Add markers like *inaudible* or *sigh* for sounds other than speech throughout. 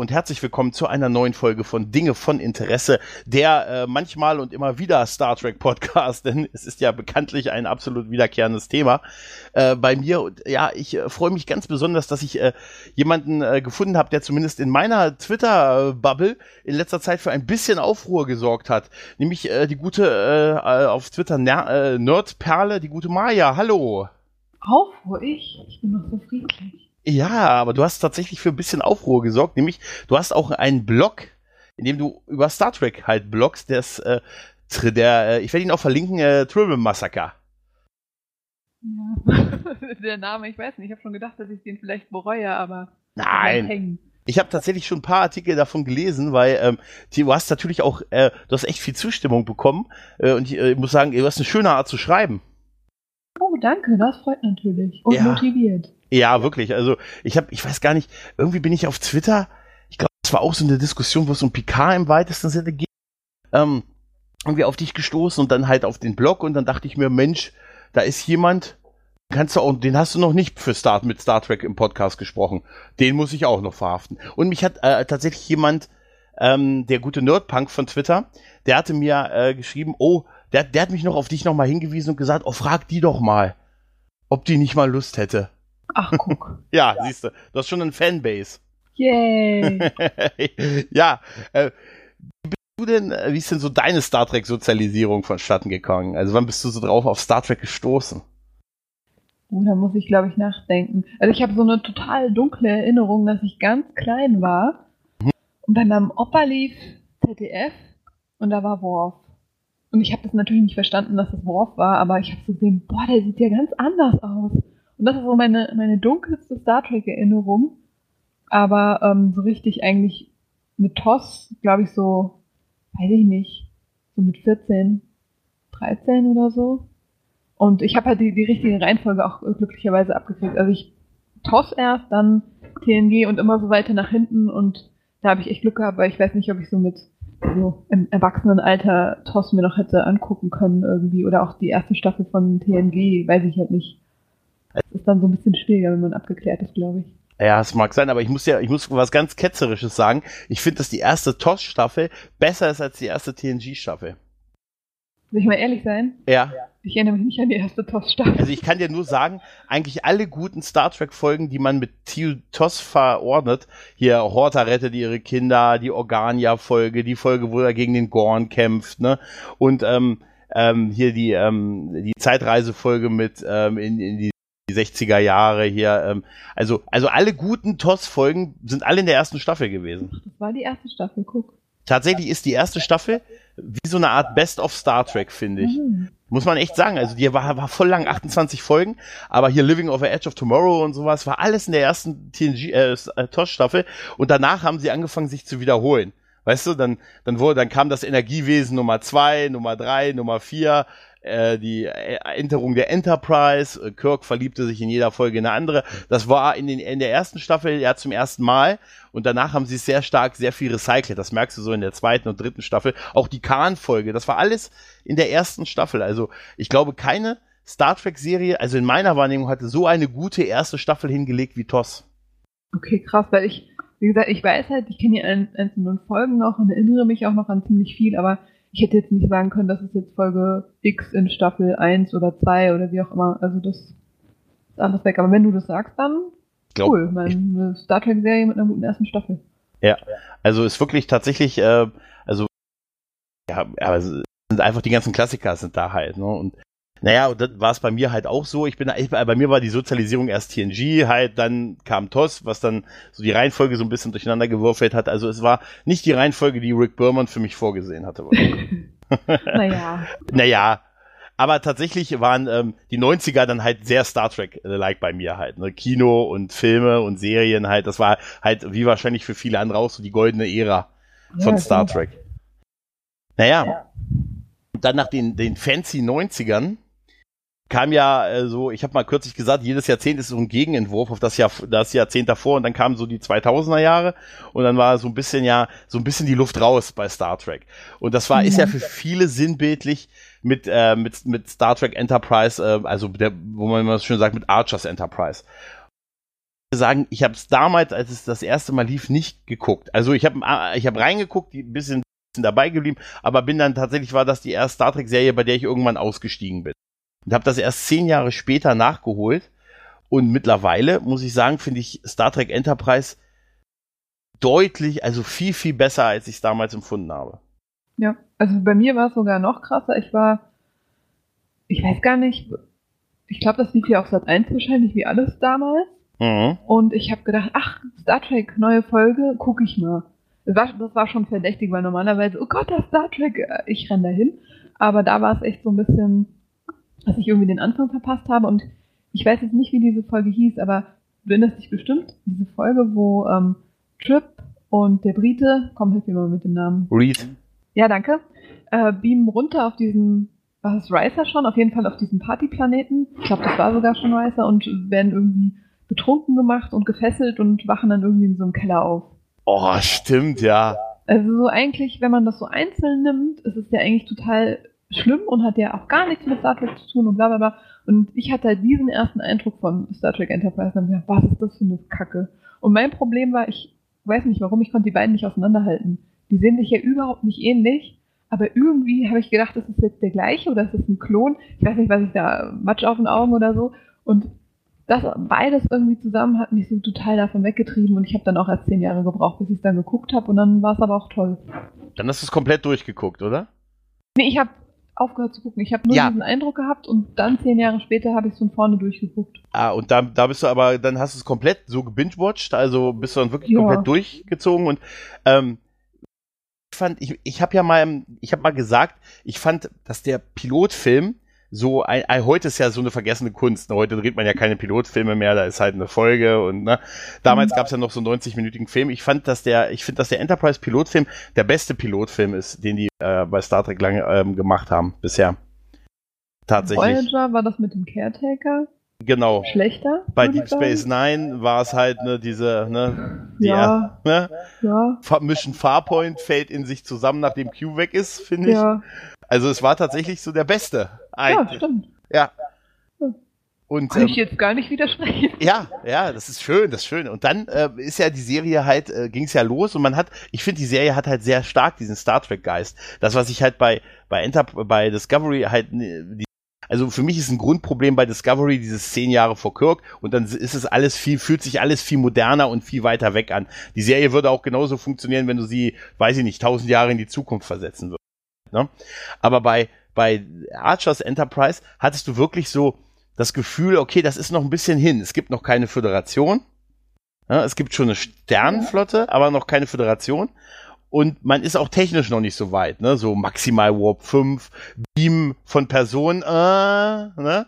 Und herzlich willkommen zu einer neuen Folge von Dinge von Interesse, der äh, manchmal und immer wieder Star Trek Podcast, *laughs* denn es ist ja bekanntlich ein absolut wiederkehrendes Thema äh, bei mir. Und ja, ich äh, freue mich ganz besonders, dass ich äh, jemanden äh, gefunden habe, der zumindest in meiner Twitter-Bubble in letzter Zeit für ein bisschen Aufruhr gesorgt hat. Nämlich äh, die gute auf Twitter Ner Nerdperle, die gute Maya. Hallo. Aufruhr ich? Ich bin noch so friedlich. Ja, aber du hast tatsächlich für ein bisschen Aufruhr gesorgt, nämlich du hast auch einen Blog, in dem du über Star Trek halt bloggst, das, äh, der, äh, ich werde ihn auch verlinken, äh, Triple Massacre. Ja, *laughs* der Name, ich weiß nicht, ich habe schon gedacht, dass ich den vielleicht bereue, aber Nein. Ich habe tatsächlich schon ein paar Artikel davon gelesen, weil ähm, du hast natürlich auch, äh, du hast echt viel Zustimmung bekommen äh, und ich äh, muss sagen, du hast eine schöne Art zu schreiben. Oh, danke, das freut natürlich und Ja. motiviert. Ja, wirklich. Also ich habe, ich weiß gar nicht, irgendwie bin ich auf Twitter, ich glaube, es war auch so eine Diskussion, wo es um Picard im weitesten Sinne geht, ähm, irgendwie auf dich gestoßen und dann halt auf den Blog und dann dachte ich mir, Mensch, da ist jemand, kannst du auch, den hast du noch nicht für Start mit Star Trek im Podcast gesprochen. Den muss ich auch noch verhaften. Und mich hat äh, tatsächlich jemand, ähm, der gute Nerdpunk von Twitter, der hatte mir äh, geschrieben, oh, der, der hat mich noch auf dich noch mal hingewiesen und gesagt, oh, frag die doch mal, ob die nicht mal Lust hätte. Ach, guck. *laughs* Ja, siehst du, du hast schon eine Fanbase. Yay. *laughs* ja, äh, wie bist du denn, äh, wie ist denn so deine Star Trek-Sozialisierung vonstatten gegangen? Also wann bist du so drauf auf Star Trek gestoßen? Oh, da muss ich, glaube ich, nachdenken. Also ich habe so eine total dunkle Erinnerung, dass ich ganz klein war und dann am Opa lief ZDF und da war Worf. Und ich habe das natürlich nicht verstanden, dass das Worf war, aber ich habe so gesehen, boah, der sieht ja ganz anders aus. Und das ist so meine, meine dunkelste Star Trek-Erinnerung. Aber ähm, so richtig eigentlich mit TOS, glaube ich, so, weiß ich nicht, so mit 14, 13 oder so. Und ich habe halt die, die richtige Reihenfolge auch glücklicherweise abgekriegt. Also ich TOS erst, dann TNG und immer so weiter nach hinten und da habe ich echt Glück gehabt, weil ich weiß nicht, ob ich so mit so im Erwachsenenalter TOS mir noch hätte angucken können irgendwie oder auch die erste Staffel von TNG, weiß ich halt nicht. Das ist dann so ein bisschen schwieriger, wenn man abgeklärt ist, glaube ich. Ja, es mag sein, aber ich muss ja, ich muss was ganz Ketzerisches sagen. Ich finde, dass die erste TOS-Staffel besser ist als die erste TNG-Staffel. Soll ich mal ehrlich sein? Ja. Ich erinnere mich nicht an die erste TOS-Staffel. Also ich kann dir nur sagen, eigentlich alle guten Star Trek-Folgen, die man mit Theo TOS verordnet, hier Horta rettet ihre Kinder, die Organia-Folge, die Folge, wo er gegen den Gorn kämpft, ne? Und ähm, ähm, hier die, ähm, die Zeitreisefolge mit ähm, in, in die die 60er Jahre hier, ähm, also, also alle guten TOS-Folgen sind alle in der ersten Staffel gewesen. Das war die erste Staffel, guck. Tatsächlich ist die erste Staffel wie so eine Art Best of Star Trek, finde ich. Mhm. Muss man echt sagen. Also die war, war voll lang, 28 Folgen, aber hier Living the Edge of Tomorrow und sowas war alles in der ersten TNG, äh, TOS-Staffel und danach haben sie angefangen, sich zu wiederholen. Weißt du, dann, dann wurde, dann kam das Energiewesen Nummer zwei, Nummer drei, Nummer vier, äh, die Änderung der Enterprise. Äh, Kirk verliebte sich in jeder Folge in eine andere. Das war in, den, in der ersten Staffel ja zum ersten Mal und danach haben sie es sehr stark, sehr viel recycelt. Das merkst du so in der zweiten und dritten Staffel. Auch die Khan-Folge, das war alles in der ersten Staffel. Also ich glaube, keine Star Trek-Serie, also in meiner Wahrnehmung, hatte so eine gute erste Staffel hingelegt wie TOS. Okay, krass, weil ich, wie gesagt, ich weiß halt, ich kenne die ein- einzelnen Folgen noch und erinnere mich auch noch an ziemlich viel, aber ich hätte jetzt nicht sagen können, das ist jetzt Folge X in Staffel 1 oder 2 oder wie auch immer. Also das ist alles weg. Aber wenn du das sagst, dann Glaub, cool. Meine Star Trek-Serie mit einer guten ersten Staffel. Also ist wirklich tatsächlich, äh, also ja, aber es sind einfach die ganzen Klassiker sind da halt, ne? Und naja, und das war es bei mir halt auch so. Ich bin, ich, bei mir war die Sozialisierung erst TNG, halt, dann kam TOS, was dann so die Reihenfolge so ein bisschen durcheinander gewürfelt hat. Also es war nicht die Reihenfolge, die Rick Berman für mich vorgesehen hatte. *laughs* *laughs* naja. naja, aber tatsächlich waren ähm, die 90er dann halt sehr Star Trek-like bei mir halt. Ne? Kino und Filme und Serien halt, das war halt wie wahrscheinlich für viele andere auch so die goldene Ära von Ja, Star. Trek. Naja, und dann nach den, den fancy 90ern kam ja äh, so, ich habe mal kürzlich gesagt, jedes Jahrzehnt ist so ein Gegenentwurf auf das Jahr das Jahrzehnt davor und dann kamen so die 2000er Jahre und dann war so ein bisschen ja so ein bisschen die Luft raus bei Star Trek und das war ist ja Mhm. für viele sinnbildlich mit äh, mit mit Star Trek Enterprise, äh, also der, wo man immer schön sagt mit Archers Enterprise sagen, ich habe es damals, als es das erste Mal lief, nicht geguckt. Also ich habe ich hab reingeguckt, ein bisschen, bisschen dabei geblieben, aber bin dann tatsächlich, war das die erste Star Trek-Serie, bei der ich irgendwann ausgestiegen bin. Und habe das erst zehn Jahre später nachgeholt. Und mittlerweile, muss ich sagen, finde ich Star Trek Enterprise deutlich, also viel, viel besser, als ich es damals empfunden habe. Ja, also bei mir war es sogar noch krasser. Ich war, ich weiß gar nicht, ich glaube, das lief ja auf Sat 1 wahrscheinlich wie alles damals. Mhm. Und ich habe gedacht, ach, Star Trek, neue Folge, gucke ich mal. Das war, das war schon verdächtig, weil normalerweise, oh Gott, das Star Trek, äh, ich renn dahin. Aber da war es echt so ein bisschen, dass ich irgendwie den Anfang verpasst habe. Und ich weiß jetzt nicht, wie diese Folge hieß, aber du erinnerst dich bestimmt, diese Folge, wo ähm, Trip und der Brite, komm, hilf mir mal mit dem Namen. Reed. Ja, danke. Äh, beamen runter auf diesen, was ist Ricer schon? Auf jeden Fall auf diesen Partyplaneten. Ich glaube, das war sogar schon Ricer und werden irgendwie betrunken gemacht und gefesselt und wachen dann irgendwie in so einem Keller auf. Oh, stimmt, ja. Also so eigentlich, wenn man das so einzeln nimmt, ist es ja eigentlich total schlimm und hat ja auch gar nichts mit Star Trek zu tun und bla bla bla. Und ich hatte halt diesen ersten Eindruck von Star Trek Enterprise und hab gedacht, was ist das für eine Kacke? Und mein Problem war, ich weiß nicht warum, ich konnte die beiden nicht auseinanderhalten. Die sehen sich ja überhaupt nicht ähnlich, aber irgendwie habe ich gedacht, das ist jetzt der gleiche oder das ist ein Klon. Ich weiß nicht, was ich da, Matsch auf den Augen oder so. Und das beides irgendwie zusammen hat mich so total davon weggetrieben und ich habe dann auch erst zehn Jahre gebraucht, bis ich es dann geguckt habe und dann war es aber auch toll. Dann hast du es komplett durchgeguckt, oder? Nee, ich habe aufgehört zu gucken. Ich habe nur ja. diesen Eindruck gehabt und dann zehn Jahre später habe ich es von vorne durchgeguckt. Ah, und da, da bist du aber, dann hast du es komplett so gebingewatcht, also bist du dann wirklich ja. komplett durchgezogen und ähm, ich fand, ich, ich habe ja mal, ich habe mal gesagt, ich fand, dass der Pilotfilm so ein, ein, heute ist ja so eine vergessene Kunst. Ne? Heute dreht man ja keine Pilotfilme mehr, da ist halt eine Folge und ne, damals mhm. gab es ja noch so einen 90-minütigen Film. Ich fand, dass der, ich finde, dass der Enterprise Pilotfilm der beste Pilotfilm ist, den die äh, bei Star Trek lange ähm, gemacht haben bisher. Tatsächlich. Voyager war das mit dem Caretaker? Genau. Schlechter? Bei Deep Space Nine war es halt ne, diese, ne, die ja, ne, ja. Mission Farpoint fällt in sich zusammen, nachdem Q weg ist, finde ich. Ja. Also es war tatsächlich so der beste. Eigentlich. Ja, stimmt. Ja. Und, Kann ähm, ich jetzt gar nicht widersprechen. Ja, ja, das ist schön, das ist schön. Und dann äh, ist ja die Serie halt, äh, ging es ja los und man hat, ich finde, die Serie hat halt sehr stark diesen Star Trek-Geist. Das, was ich halt bei, bei Enter, bei Discovery halt, die, also für mich ist ein Grundproblem bei Discovery dieses zehn Jahre vor Kirk und dann ist es alles viel, fühlt sich alles viel moderner und viel weiter weg an. Die Serie würde auch genauso funktionieren, wenn du sie, weiß ich nicht, tausend Jahre in die Zukunft versetzen würdest. Ne? Aber bei, bei Archers Enterprise hattest du wirklich so das Gefühl, okay, das ist noch ein bisschen hin. Es gibt noch keine Föderation. Ja, es gibt schon eine Sternenflotte, aber noch keine Föderation. Und man ist auch technisch noch nicht so weit, ne? So maximal Warp 5, Beam von Personen, äh, ne?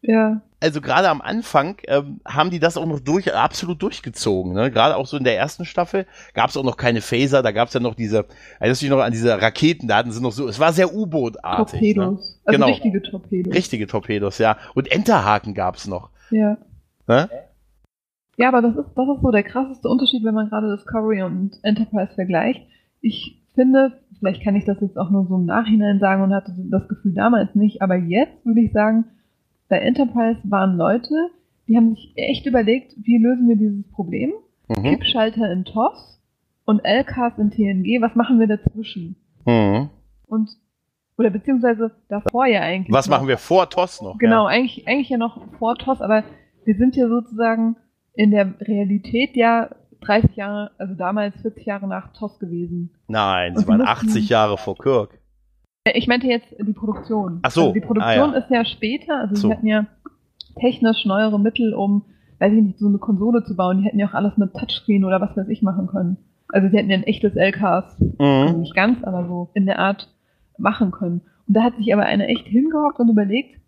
Ja also gerade am Anfang ähm, haben die das auch noch durch, absolut durchgezogen. Ne? Gerade auch so in der ersten Staffel gab es auch noch keine Phaser, da gab es ja noch diese, erinnerst du dich noch an diese Raketen, da hatten sie noch so, es war sehr U-Boot-artig. Ne? Torpedos. Ne? Also genau. richtige Torpedos. Richtige Torpedos, ja. Und Enterhaken gab es noch. Ja. Ne? Ja, aber das ist, das ist so der krasseste Unterschied, wenn man gerade Discovery und Enterprise vergleicht. Ich finde, vielleicht kann ich das jetzt auch nur so im Nachhinein sagen und hatte das Gefühl damals nicht, aber jetzt würde ich sagen, bei Enterprise waren Leute, die haben sich echt überlegt, wie lösen wir dieses Problem? Mhm. Kippschalter in TOS und LKs in TNG, was machen wir dazwischen? Mhm. Und oder beziehungsweise davor ja eigentlich. Was noch. machen wir vor TOS noch? Genau, ja. eigentlich, eigentlich ja noch vor TOS, aber wir sind ja sozusagen in der Realität ja 30 Jahre, also damals 40 Jahre nach TOS gewesen. Nein, sie waren 80 Jahre vor Kirk. Äh, ich meinte jetzt die Produktion. Ach so. Also die Produktion ah, ja. ist ja später, also so. sie hatten ja technisch neuere Mittel, um, weiß ich nicht, so eine Konsole zu bauen. Die hätten ja auch alles mit Touchscreen oder was weiß ich machen können. Also sie hätten ja ein echtes LKs, mhm. also nicht ganz, aber so in der Art machen können. Und da hat sich aber einer echt hingehockt und überlegt,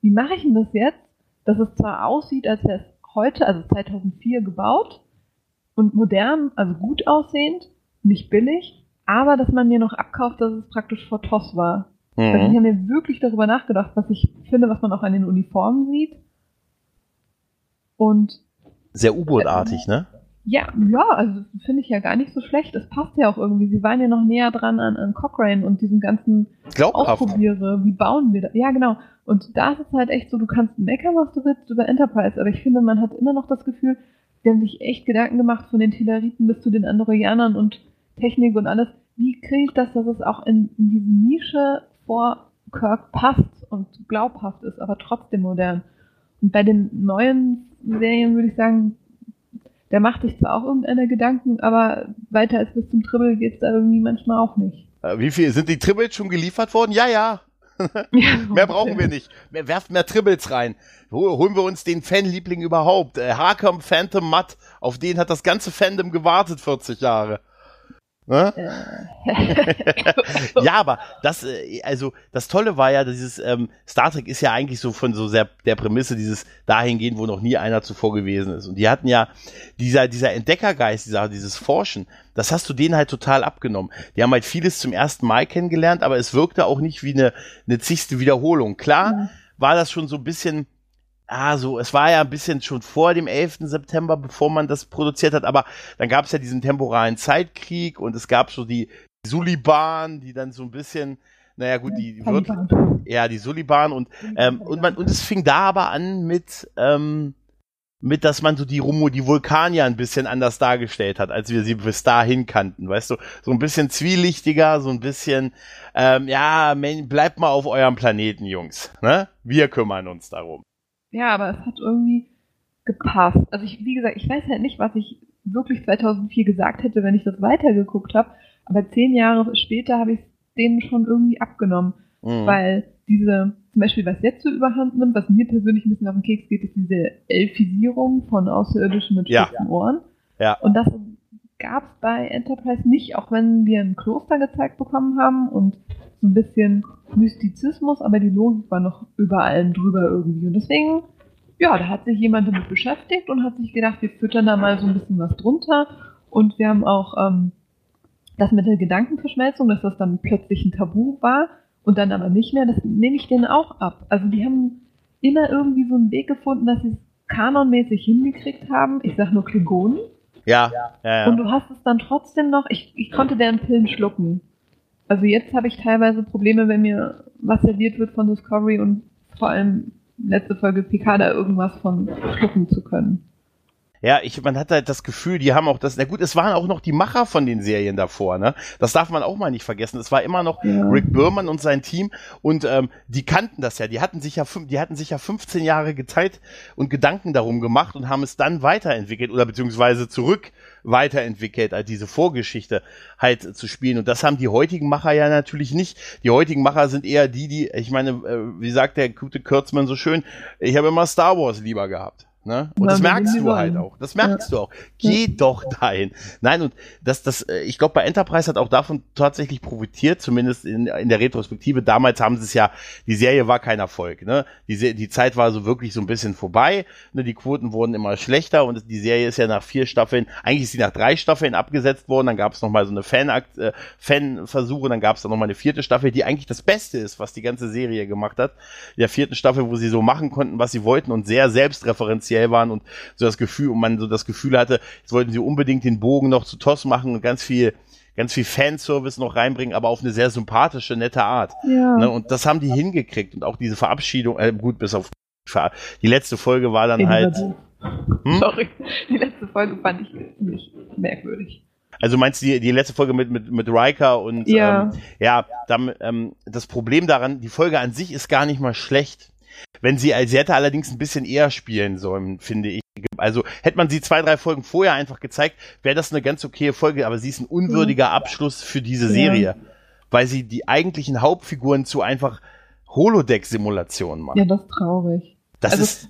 wie mache ich denn das jetzt, dass es zwar aussieht, als wäre es heute, also 2004 gebaut und modern, also gut aussehend, nicht billig, aber dass man mir noch abkauft, dass es praktisch vor TOS war. Mhm. Also ich habe mir wirklich darüber nachgedacht, was ich finde, was man auch an den Uniformen sieht. Und sehr U-Boot-artig, äh, ne? Ja, ja, also finde ich ja gar nicht so schlecht. Es passt ja auch irgendwie. Sie waren ja noch näher dran an, an Cochrane und diesem ganzen Glaubhaft. Ausprobiere. Wie bauen wir das? Ja, genau. Und da ist es halt echt so, du kannst meckern, was du willst über Enterprise, aber ich finde, man hat immer noch das Gefühl, die haben sich echt Gedanken gemacht von den Teleriten bis zu den Andorianern und Technik und alles. Wie kriege ich das, dass es auch in, in diese Nische vor Kirk passt und glaubhaft ist, aber trotzdem modern? Und bei den neuen Serien würde ich sagen, der macht sich zwar auch irgendeine Gedanken, aber weiter als bis zum Tribble geht es da irgendwie manchmal auch nicht. Äh, wie viel sind die Tribbles schon geliefert worden? Ja, ja. ja *laughs* *laughs* mehr brauchen wir nicht. Mehr, werft mehr Tribbles rein. Holen wir uns den Fanliebling überhaupt. Äh, Harkham Phantom Mutt, auf den hat das ganze Fandom gewartet 40 Jahre. Ne? *laughs* ja, aber das, äh, also das Tolle war ja, dieses ähm, Star Trek ist ja eigentlich so von so sehr der Prämisse dieses dahingehend, wo noch nie einer zuvor gewesen ist. Und die hatten ja dieser dieser Entdeckergeist, dieser dieses Forschen, das hast du denen halt total abgenommen. Die haben halt vieles zum ersten Mal kennengelernt, aber es wirkte auch nicht wie eine eine zigste Wiederholung. Klar ja. war das schon so ein bisschen ah, so, es war ja ein bisschen schon vor dem 11. September, bevor man das produziert hat, aber dann gab es ja diesen temporalen Zeitkrieg und es gab so die Suliban, die dann so ein bisschen, naja gut, die, die wird, ja, die Suliban und, ähm, und man, und es fing da aber an mit, ähm, mit, dass man so die Rumo, die Vulkanier ein bisschen anders dargestellt hat, als wir sie bis dahin kannten, weißt du, so ein bisschen zwielichtiger, so ein bisschen, ähm, ja, bleibt mal auf eurem Planeten, Jungs, ne? Wir kümmern uns darum. Ja, aber es hat irgendwie gepasst. Also ich, wie gesagt, ich weiß halt nicht, was ich wirklich 2004 gesagt hätte, wenn ich das weitergeguckt habe. Aber zehn Jahre später habe ich es denen schon irgendwie abgenommen. Mhm. Weil diese, zum Beispiel, was jetzt so überhand nimmt, was mir persönlich ein bisschen auf den Keks geht, ist diese Elfisierung von Außerirdischen mit ja. spitzen Ohren. Ja. Und das gab es bei Enterprise nicht, auch wenn wir ein Kloster gezeigt bekommen haben und ein bisschen Mystizismus, aber die Logik war noch über allem drüber irgendwie. Und deswegen, ja, da hat sich jemand damit beschäftigt und hat sich gedacht, wir füttern da mal so ein bisschen was drunter. Und wir haben auch ähm, das mit der Gedankenverschmelzung, dass das dann plötzlich ein Tabu war und dann aber nicht mehr, das nehme ich denen auch ab. Also die haben immer irgendwie so einen Weg gefunden, dass sie es kanonmäßig hingekriegt haben. Ich sag nur Klingonen. Ja, ja, ja. Und du hast es dann trotzdem noch, ich, ich konnte deren Pillen schlucken. Also jetzt habe ich teilweise Probleme, wenn mir was serviert wird von Discovery und vor allem letzte Folge Picard irgendwas von schlucken zu können. Ja, ich, man hat halt das Gefühl, die haben auch das, na gut, es waren auch noch die Macher von den Serien davor, ne? Das darf man auch mal nicht vergessen. Es war immer noch ja. Rick Berman und sein Team und ähm, die kannten das ja. Die hatten sich ja, die hatten sich ja 15 Jahre geteilt und Gedanken darum gemacht und haben es dann weiterentwickelt oder beziehungsweise zurück weiterentwickelt, als diese Vorgeschichte halt zu spielen. Und das haben die heutigen Macher ja natürlich nicht. Die heutigen Macher sind eher die, die, ich meine, äh, wie sagt der gute Kürzmann so schön, ich habe immer Star Wars lieber gehabt. Ne? Und das merkst du halt auch. Das merkst ja. du auch. Geh doch dahin. Nein, und das, das, äh, ich glaube, bei Enterprise hat auch davon tatsächlich profitiert, zumindest in, in der Retrospektive. Damals haben sie es ja, die Serie war kein Erfolg. Ne? Die, die Zeit war so wirklich so ein bisschen vorbei. Ne? Die Quoten wurden immer schlechter und die Serie ist ja nach vier Staffeln, eigentlich ist sie nach drei Staffeln abgesetzt worden. Dann gab es nochmal so eine Fan-Akt, äh, Fan-Versuche, dann gab es dann nochmal eine vierte Staffel, die eigentlich das Beste ist, was die ganze Serie gemacht hat. In der vierten Staffel, wo sie so machen konnten, was sie wollten und sehr selbstreferenziell speziell waren und so das Gefühl, und man so das Gefühl hatte, jetzt wollten sie unbedingt den Bogen noch zu Toss machen und ganz viel ganz viel Fanservice noch reinbringen, aber auf eine sehr sympathische, nette Art. Ja. Ne, und das haben die hingekriegt und auch diese Verabschiedung, äh, gut, bis auf die letzte Folge war dann halt. Hm? Sorry, die letzte Folge fand ich ziemlich merkwürdig. Also meinst du die, die letzte Folge mit, mit, mit Riker und ja, ähm, ja dann, ähm, das Problem daran, die Folge an sich ist gar nicht mal schlecht. Wenn sie, sie hätte allerdings ein bisschen eher spielen sollen, finde ich. Also hätte man sie zwei, drei Folgen vorher einfach gezeigt, wäre das eine ganz okaye Folge, aber sie ist ein unwürdiger mhm. Abschluss für diese Serie, ja. weil sie die eigentlichen Hauptfiguren zu einfach Holodeck-Simulationen macht. Ja, das ist traurig. Das also ist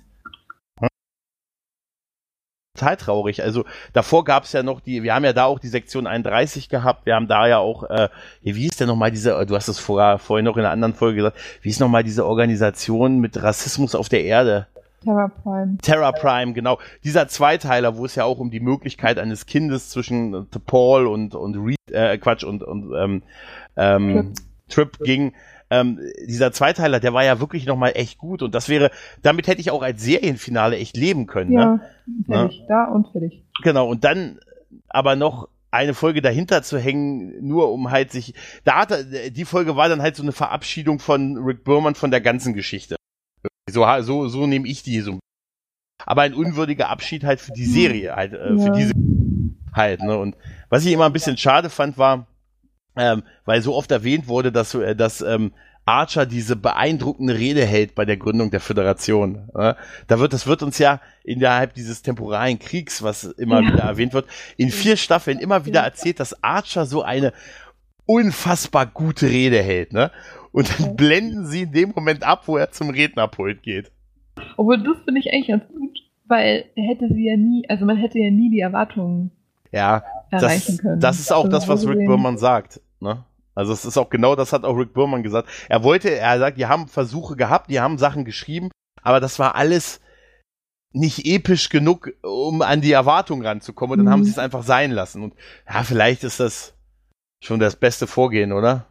total traurig. Also davor gab es ja noch die, wir haben ja da auch die Sektion 31 gehabt, wir haben da ja auch, äh, wie ist denn nochmal diese, du hast es vorher, vorhin noch in einer anderen Folge gesagt, wie ist nochmal diese Organisation mit Rassismus auf der Erde? Terra Prime. Terra Prime, genau. Dieser Zweiteiler, wo es ja auch um die Möglichkeit eines Kindes zwischen Paul und, und Reed, äh, Quatsch, und, und ähm, ähm, Trip. Trip ging ähm, dieser Zweiteiler, der war ja wirklich nochmal echt gut und das wäre, damit hätte ich auch als Serienfinale echt leben können. Ja, ne? fertig, ja. da und fertig. Genau, und dann aber noch eine Folge dahinter zu hängen, nur um halt sich, da hatte, die Folge war dann halt so eine Verabschiedung von Rick Berman von der ganzen Geschichte. So, so, so nehme ich die so aber ein unwürdiger Abschied halt für die Serie, halt, äh, für Ja. diese halt, ne? Und was ich immer ein bisschen schade fand, war, ähm, weil so oft erwähnt wurde, dass, äh, dass ähm, Archer diese beeindruckende Rede hält bei der Gründung der Föderation. Äh? Da wird, das wird uns ja innerhalb dieses temporalen Kriegs, was immer Ja. wieder erwähnt wird, in vier Staffeln immer wieder erzählt, dass Archer so eine unfassbar gute Rede hält, ne? Und dann blenden sie in dem Moment ab, wo er zum Rednerpult geht. Obwohl, das finde ich eigentlich ganz gut, weil er hätte sie ja nie, also man hätte ja nie die Erwartungen Ja, erreichen das, können. das ist auch Also das, was Rick Berman sagt. Ne? Also es ist auch genau das hat auch Rick Berman gesagt. Er wollte, er sagt, die haben Versuche gehabt, die haben Sachen geschrieben, aber das war alles nicht episch genug, um an die Erwartung ranzukommen. Und dann Mhm. haben sie es einfach sein lassen. Und ja, vielleicht ist das schon das beste Vorgehen, oder?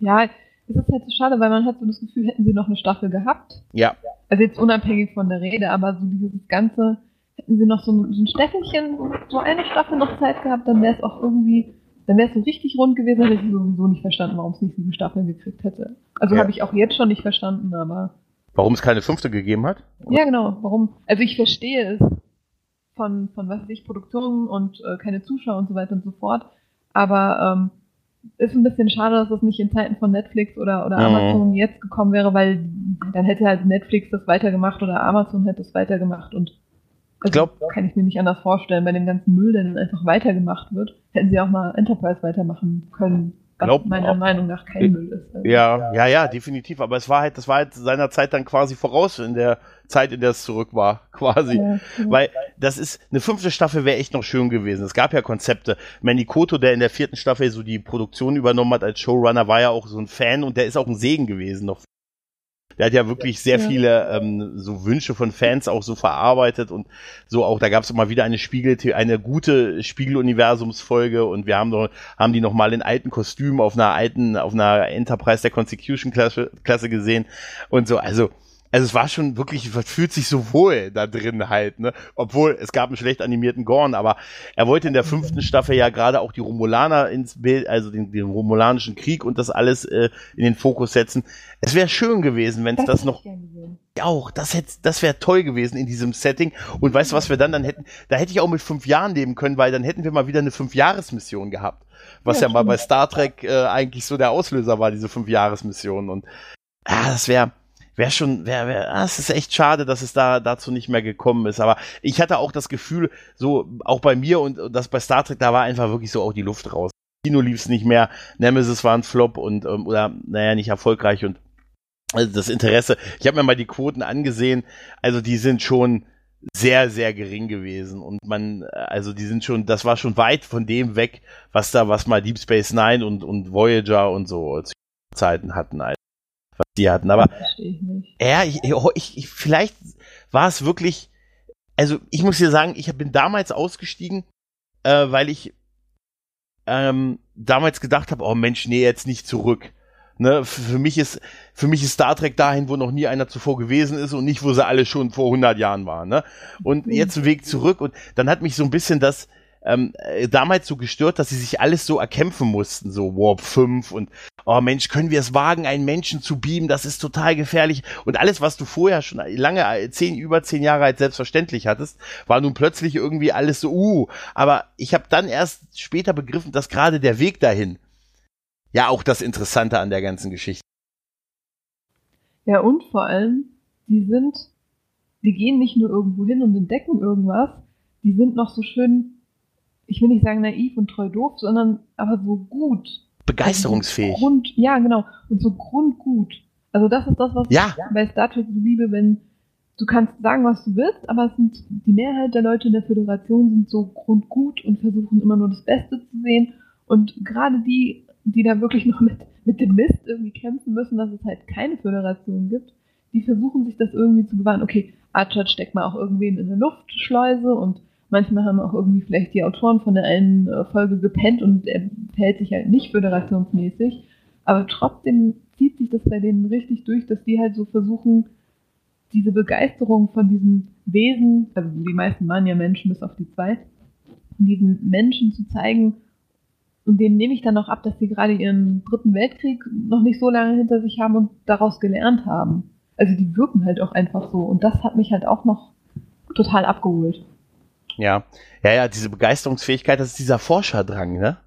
Ja, es ist halt so schade, weil man hat so das Gefühl, hätten sie noch eine Staffel gehabt. Ja. Also jetzt unabhängig von der Rede, aber so dieses Ganze, hätten sie noch so ein, so ein Staffelchen, so eine Staffel noch Zeit gehabt, dann wäre es auch irgendwie, dann wäre es so richtig rund gewesen, hätte ich sowieso nicht verstanden, warum es nicht sieben Staffeln gekriegt hätte. Also Ja. habe ich auch jetzt schon nicht verstanden, aber Warum es keine fünfte gegeben hat? ja genau, warum? Also ich verstehe es von, von was weiß ich, Produktionen und äh, keine Zuschauer und so weiter und so fort, aber ähm, ist ein bisschen schade, dass das nicht in Zeiten von Netflix oder, oder Mhm. Amazon jetzt gekommen wäre, weil dann hätte halt Netflix das weitergemacht oder Amazon hätte es weitergemacht und also glaub- kann ich mir nicht anders vorstellen, bei dem ganzen Müll, der dann einfach weitergemacht wird, hätten sie auch mal Enterprise weitermachen können, was Glaub- meiner auch- Meinung nach kein Müll ist. Also, Ja, ja, ja, definitiv. Aber es war halt, das war halt seiner Zeit dann quasi voraus in der Zeit, in der es zurück war, *laughs* quasi. ja, ja. Weil das ist, eine fünfte Staffel wäre echt noch schön gewesen. Es gab ja Konzepte. Manny Koto, der in der vierten Staffel so die Produktion übernommen hat als Showrunner, war ja auch so ein Fan und der ist auch ein Segen gewesen noch. Der hat ja wirklich sehr Ja. viele ähm, so Wünsche von Fans auch so verarbeitet und so auch, da gab es immer wieder eine Spiegel, eine gute Spiegel-Universumsfolge und wir haben noch, haben die noch mal in alten Kostümen auf einer alten, auf einer Enterprise der Constitution Klasse, Klasse gesehen und so, also also es war schon wirklich, man fühlt sich so wohl da drin halt, ne? Obwohl, es gab einen schlecht animierten Gorn, aber er wollte in der fünften Staffel ja gerade auch die Romulaner ins Bild, also den, den Romulanischen Krieg und das alles äh, in den Fokus setzen. Es wäre schön gewesen, wenn es das, hätte noch auch, das hätte, das wäre toll gewesen in diesem Setting. Und weißt du, was wir dann dann hätten? Da hätte ich auch mit fünf Jahren leben können, weil dann hätten wir mal wieder eine Fünf-Jahres-Mission gehabt. Was ja, Ja, mal bei Star Trek äh, eigentlich so der Auslöser war, diese Fünf-Jahres-Mission. Und ah, das wäre wäre schon, wäre, wär, ah, es ist echt schade, dass es da dazu nicht mehr gekommen ist. Aber ich hatte auch das Gefühl, so auch bei mir und und das bei Star Trek, da war einfach wirklich so auch die Luft raus. Kino lief es nicht mehr, Nemesis war ein Flop und ähm, oder naja nicht erfolgreich und also das Interesse. Ich habe mir mal die Quoten angesehen, also die sind schon sehr sehr gering gewesen und man also die sind schon das war schon weit von dem weg, was da was mal Deep Space Nine und und Voyager und so Zeiten hatten, was die hatten, aber Verstehe ich ja, ich, ich, ich, vielleicht war es wirklich, also ich muss dir sagen, ich bin damals ausgestiegen, äh, weil ich ähm, damals gedacht habe, oh Mensch, nee, jetzt nicht zurück. Ne, für für mich ist für mich ist Star Trek dahin, wo noch nie einer zuvor gewesen ist und nicht, wo sie alle schon vor 100 Jahren waren. Ne? Und Mhm. jetzt ein Weg zurück und dann hat mich so ein bisschen das ähm, äh, damals so gestört, dass sie sich alles so erkämpfen mussten, so Warp 5 und oh Mensch, können wir es wagen, einen Menschen zu beamen, das ist total gefährlich und alles, was du vorher schon lange, äh, zehn, über zehn Jahre als selbstverständlich hattest, war nun plötzlich irgendwie alles so, uh, aber ich habe dann erst später begriffen, dass gerade der Weg dahin ja auch das Interessante an der ganzen Geschichte. Ja, und vor allem, die sind, die gehen nicht nur irgendwo hin und entdecken irgendwas, die sind noch so schön, ich will nicht sagen naiv und treu doof, sondern aber so gut. Begeisterungsfähig. Also so Grund, ja, genau. Und so grundgut. Also das ist das, was Ja. ich bei Star Trek liebe, wenn du kannst sagen, was du willst, aber es sind die Mehrheit der Leute in der Föderation sind so grundgut und versuchen immer nur das Beste zu sehen. Und gerade die, die da wirklich noch mit, mit dem Mist irgendwie kämpfen müssen, dass es halt keine Föderation gibt, die versuchen sich das irgendwie zu bewahren. Okay, Archer steckt mal auch irgendwen in eine Luftschleuse und manchmal haben auch irgendwie vielleicht die Autoren von der einen äh, Folge gepennt und er verhält sich halt nicht föderationsmäßig. Aber trotzdem zieht sich das bei denen richtig durch, dass die halt so versuchen, diese Begeisterung von diesen Wesen, also die meisten waren ja Menschen bis auf die zwei, diesen Menschen zu zeigen. Und denen nehme ich dann auch ab, dass sie gerade ihren dritten Weltkrieg noch nicht so lange hinter sich haben und daraus gelernt haben. Also die wirken halt auch einfach so. Und das hat mich halt auch noch total abgeholt. Ja, ja, ja, diese Begeisterungsfähigkeit, das ist dieser Forscherdrang, ne?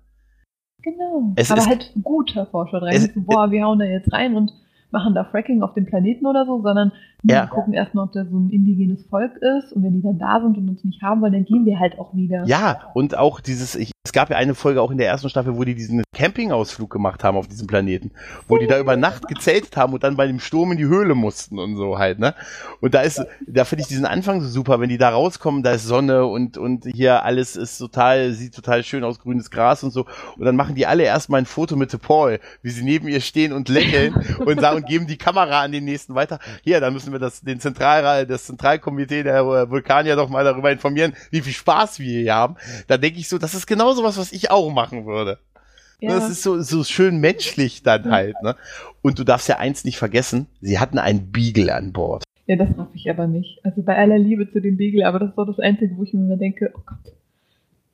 Genau. Es Aber ist- halt guter Forscherdrang. Es- boah, wir hauen da jetzt rein und machen da Fracking auf dem Planeten oder so, sondern Ja. wir gucken erstmal, ob da so ein indigenes Volk ist und wenn die dann da sind und uns nicht haben wollen, dann gehen wir halt auch wieder. Ja, und auch dieses, ich, es gab ja eine Folge auch in der ersten Staffel, wo die diesen Campingausflug gemacht haben auf diesem Planeten, wo die da über Nacht gezeltet haben und dann bei dem Sturm in die Höhle mussten und so halt, ne? Und da ist, da finde ich diesen Anfang so super, wenn die da rauskommen, da ist Sonne und, und hier alles ist total, sieht total schön aus, grünes Gras und so. Und dann machen die alle erstmal ein Foto mit Paul, wie sie neben ihr stehen und lächeln und sagen und geben die Kamera an den nächsten weiter. Hier, da müssen wir das, den Zentralrat, das Zentralkomitee der äh, Vulkanier doch mal darüber informieren, wie viel Spaß wir hier haben. Da denke ich so, das ist genau sowas, was ich auch machen würde. Ja. Das ist so, so schön menschlich dann halt, ne? Und du darfst ja eins nicht vergessen, sie hatten einen Beagle an Bord. Ja, das raff ich aber nicht. Also bei aller Liebe zu dem Beagle, aber das ist so das Einzige, wo ich mir immer denke, oh Gott,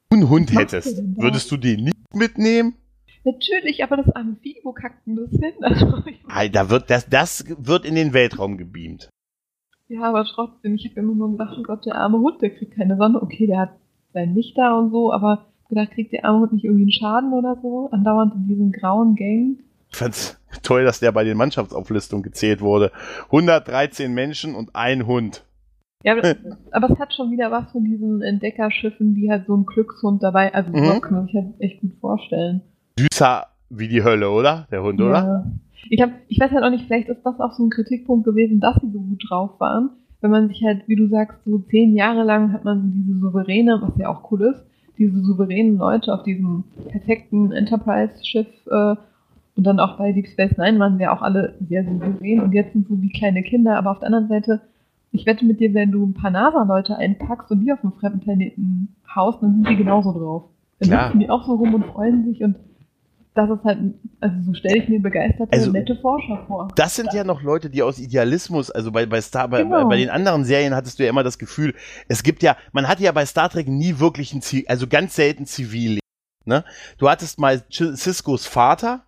Du einen Hund du hättest, da? würdest du den nicht mitnehmen? Natürlich, aber das arme Vieh, wo kackt denn das hin? *laughs* Also, Ei, da wird, das, das wird in den Weltraum gebeamt. ja, aber trotzdem, ich habe immer nur gedacht, oh Gott, der arme Hund, der kriegt keine Sonne. Okay, der hat sein Licht da und so, aber gedacht, kriegt der arme Hund nicht irgendwie einen Schaden oder so? Andauernd in diesen grauen Gängen. Ich fand's toll, dass der bei den Mannschaftsauflistungen gezählt wurde. 113 Menschen und ein Hund. Ja, *laughs* aber, es hat schon wieder was von diesen Entdeckerschiffen, die halt so einen Glückshund dabei, also Mhm. kann man sich halt echt gut vorstellen. Süßer wie die Hölle, oder? Der Hund, oder? Ja. Ich, hab, ich weiß halt auch nicht, vielleicht ist das auch so ein Kritikpunkt gewesen, dass sie so gut drauf waren. Wenn man sich halt, wie du sagst, so zehn Jahre lang hat man so diese souveräne, was ja auch cool ist, diese souveränen Leute auf diesem perfekten Enterprise-Schiff äh, und dann auch bei Deep Space Nine waren sie ja auch alle sehr souverän und jetzt sind so wie kleine Kinder, aber auf der anderen Seite, ich wette mit dir, wenn du ein paar NASA-Leute einpackst und die auf einem fremden Planeten haust, dann sind die genauso drauf. Dann Klar. hüpfen die auch so rum und freuen sich und das ist halt, also so stelle ich mir begeisterte, Also- nette Forscher vor. Das sind ja noch Leute, die aus Idealismus, also bei, bei Star, bei, Genau. bei, den anderen Serien hattest du ja immer das Gefühl, es gibt ja, man hatte ja bei Star Trek nie wirklich ein Ziel, also ganz selten Zivil. Ne? Du hattest mal Ciscos Vater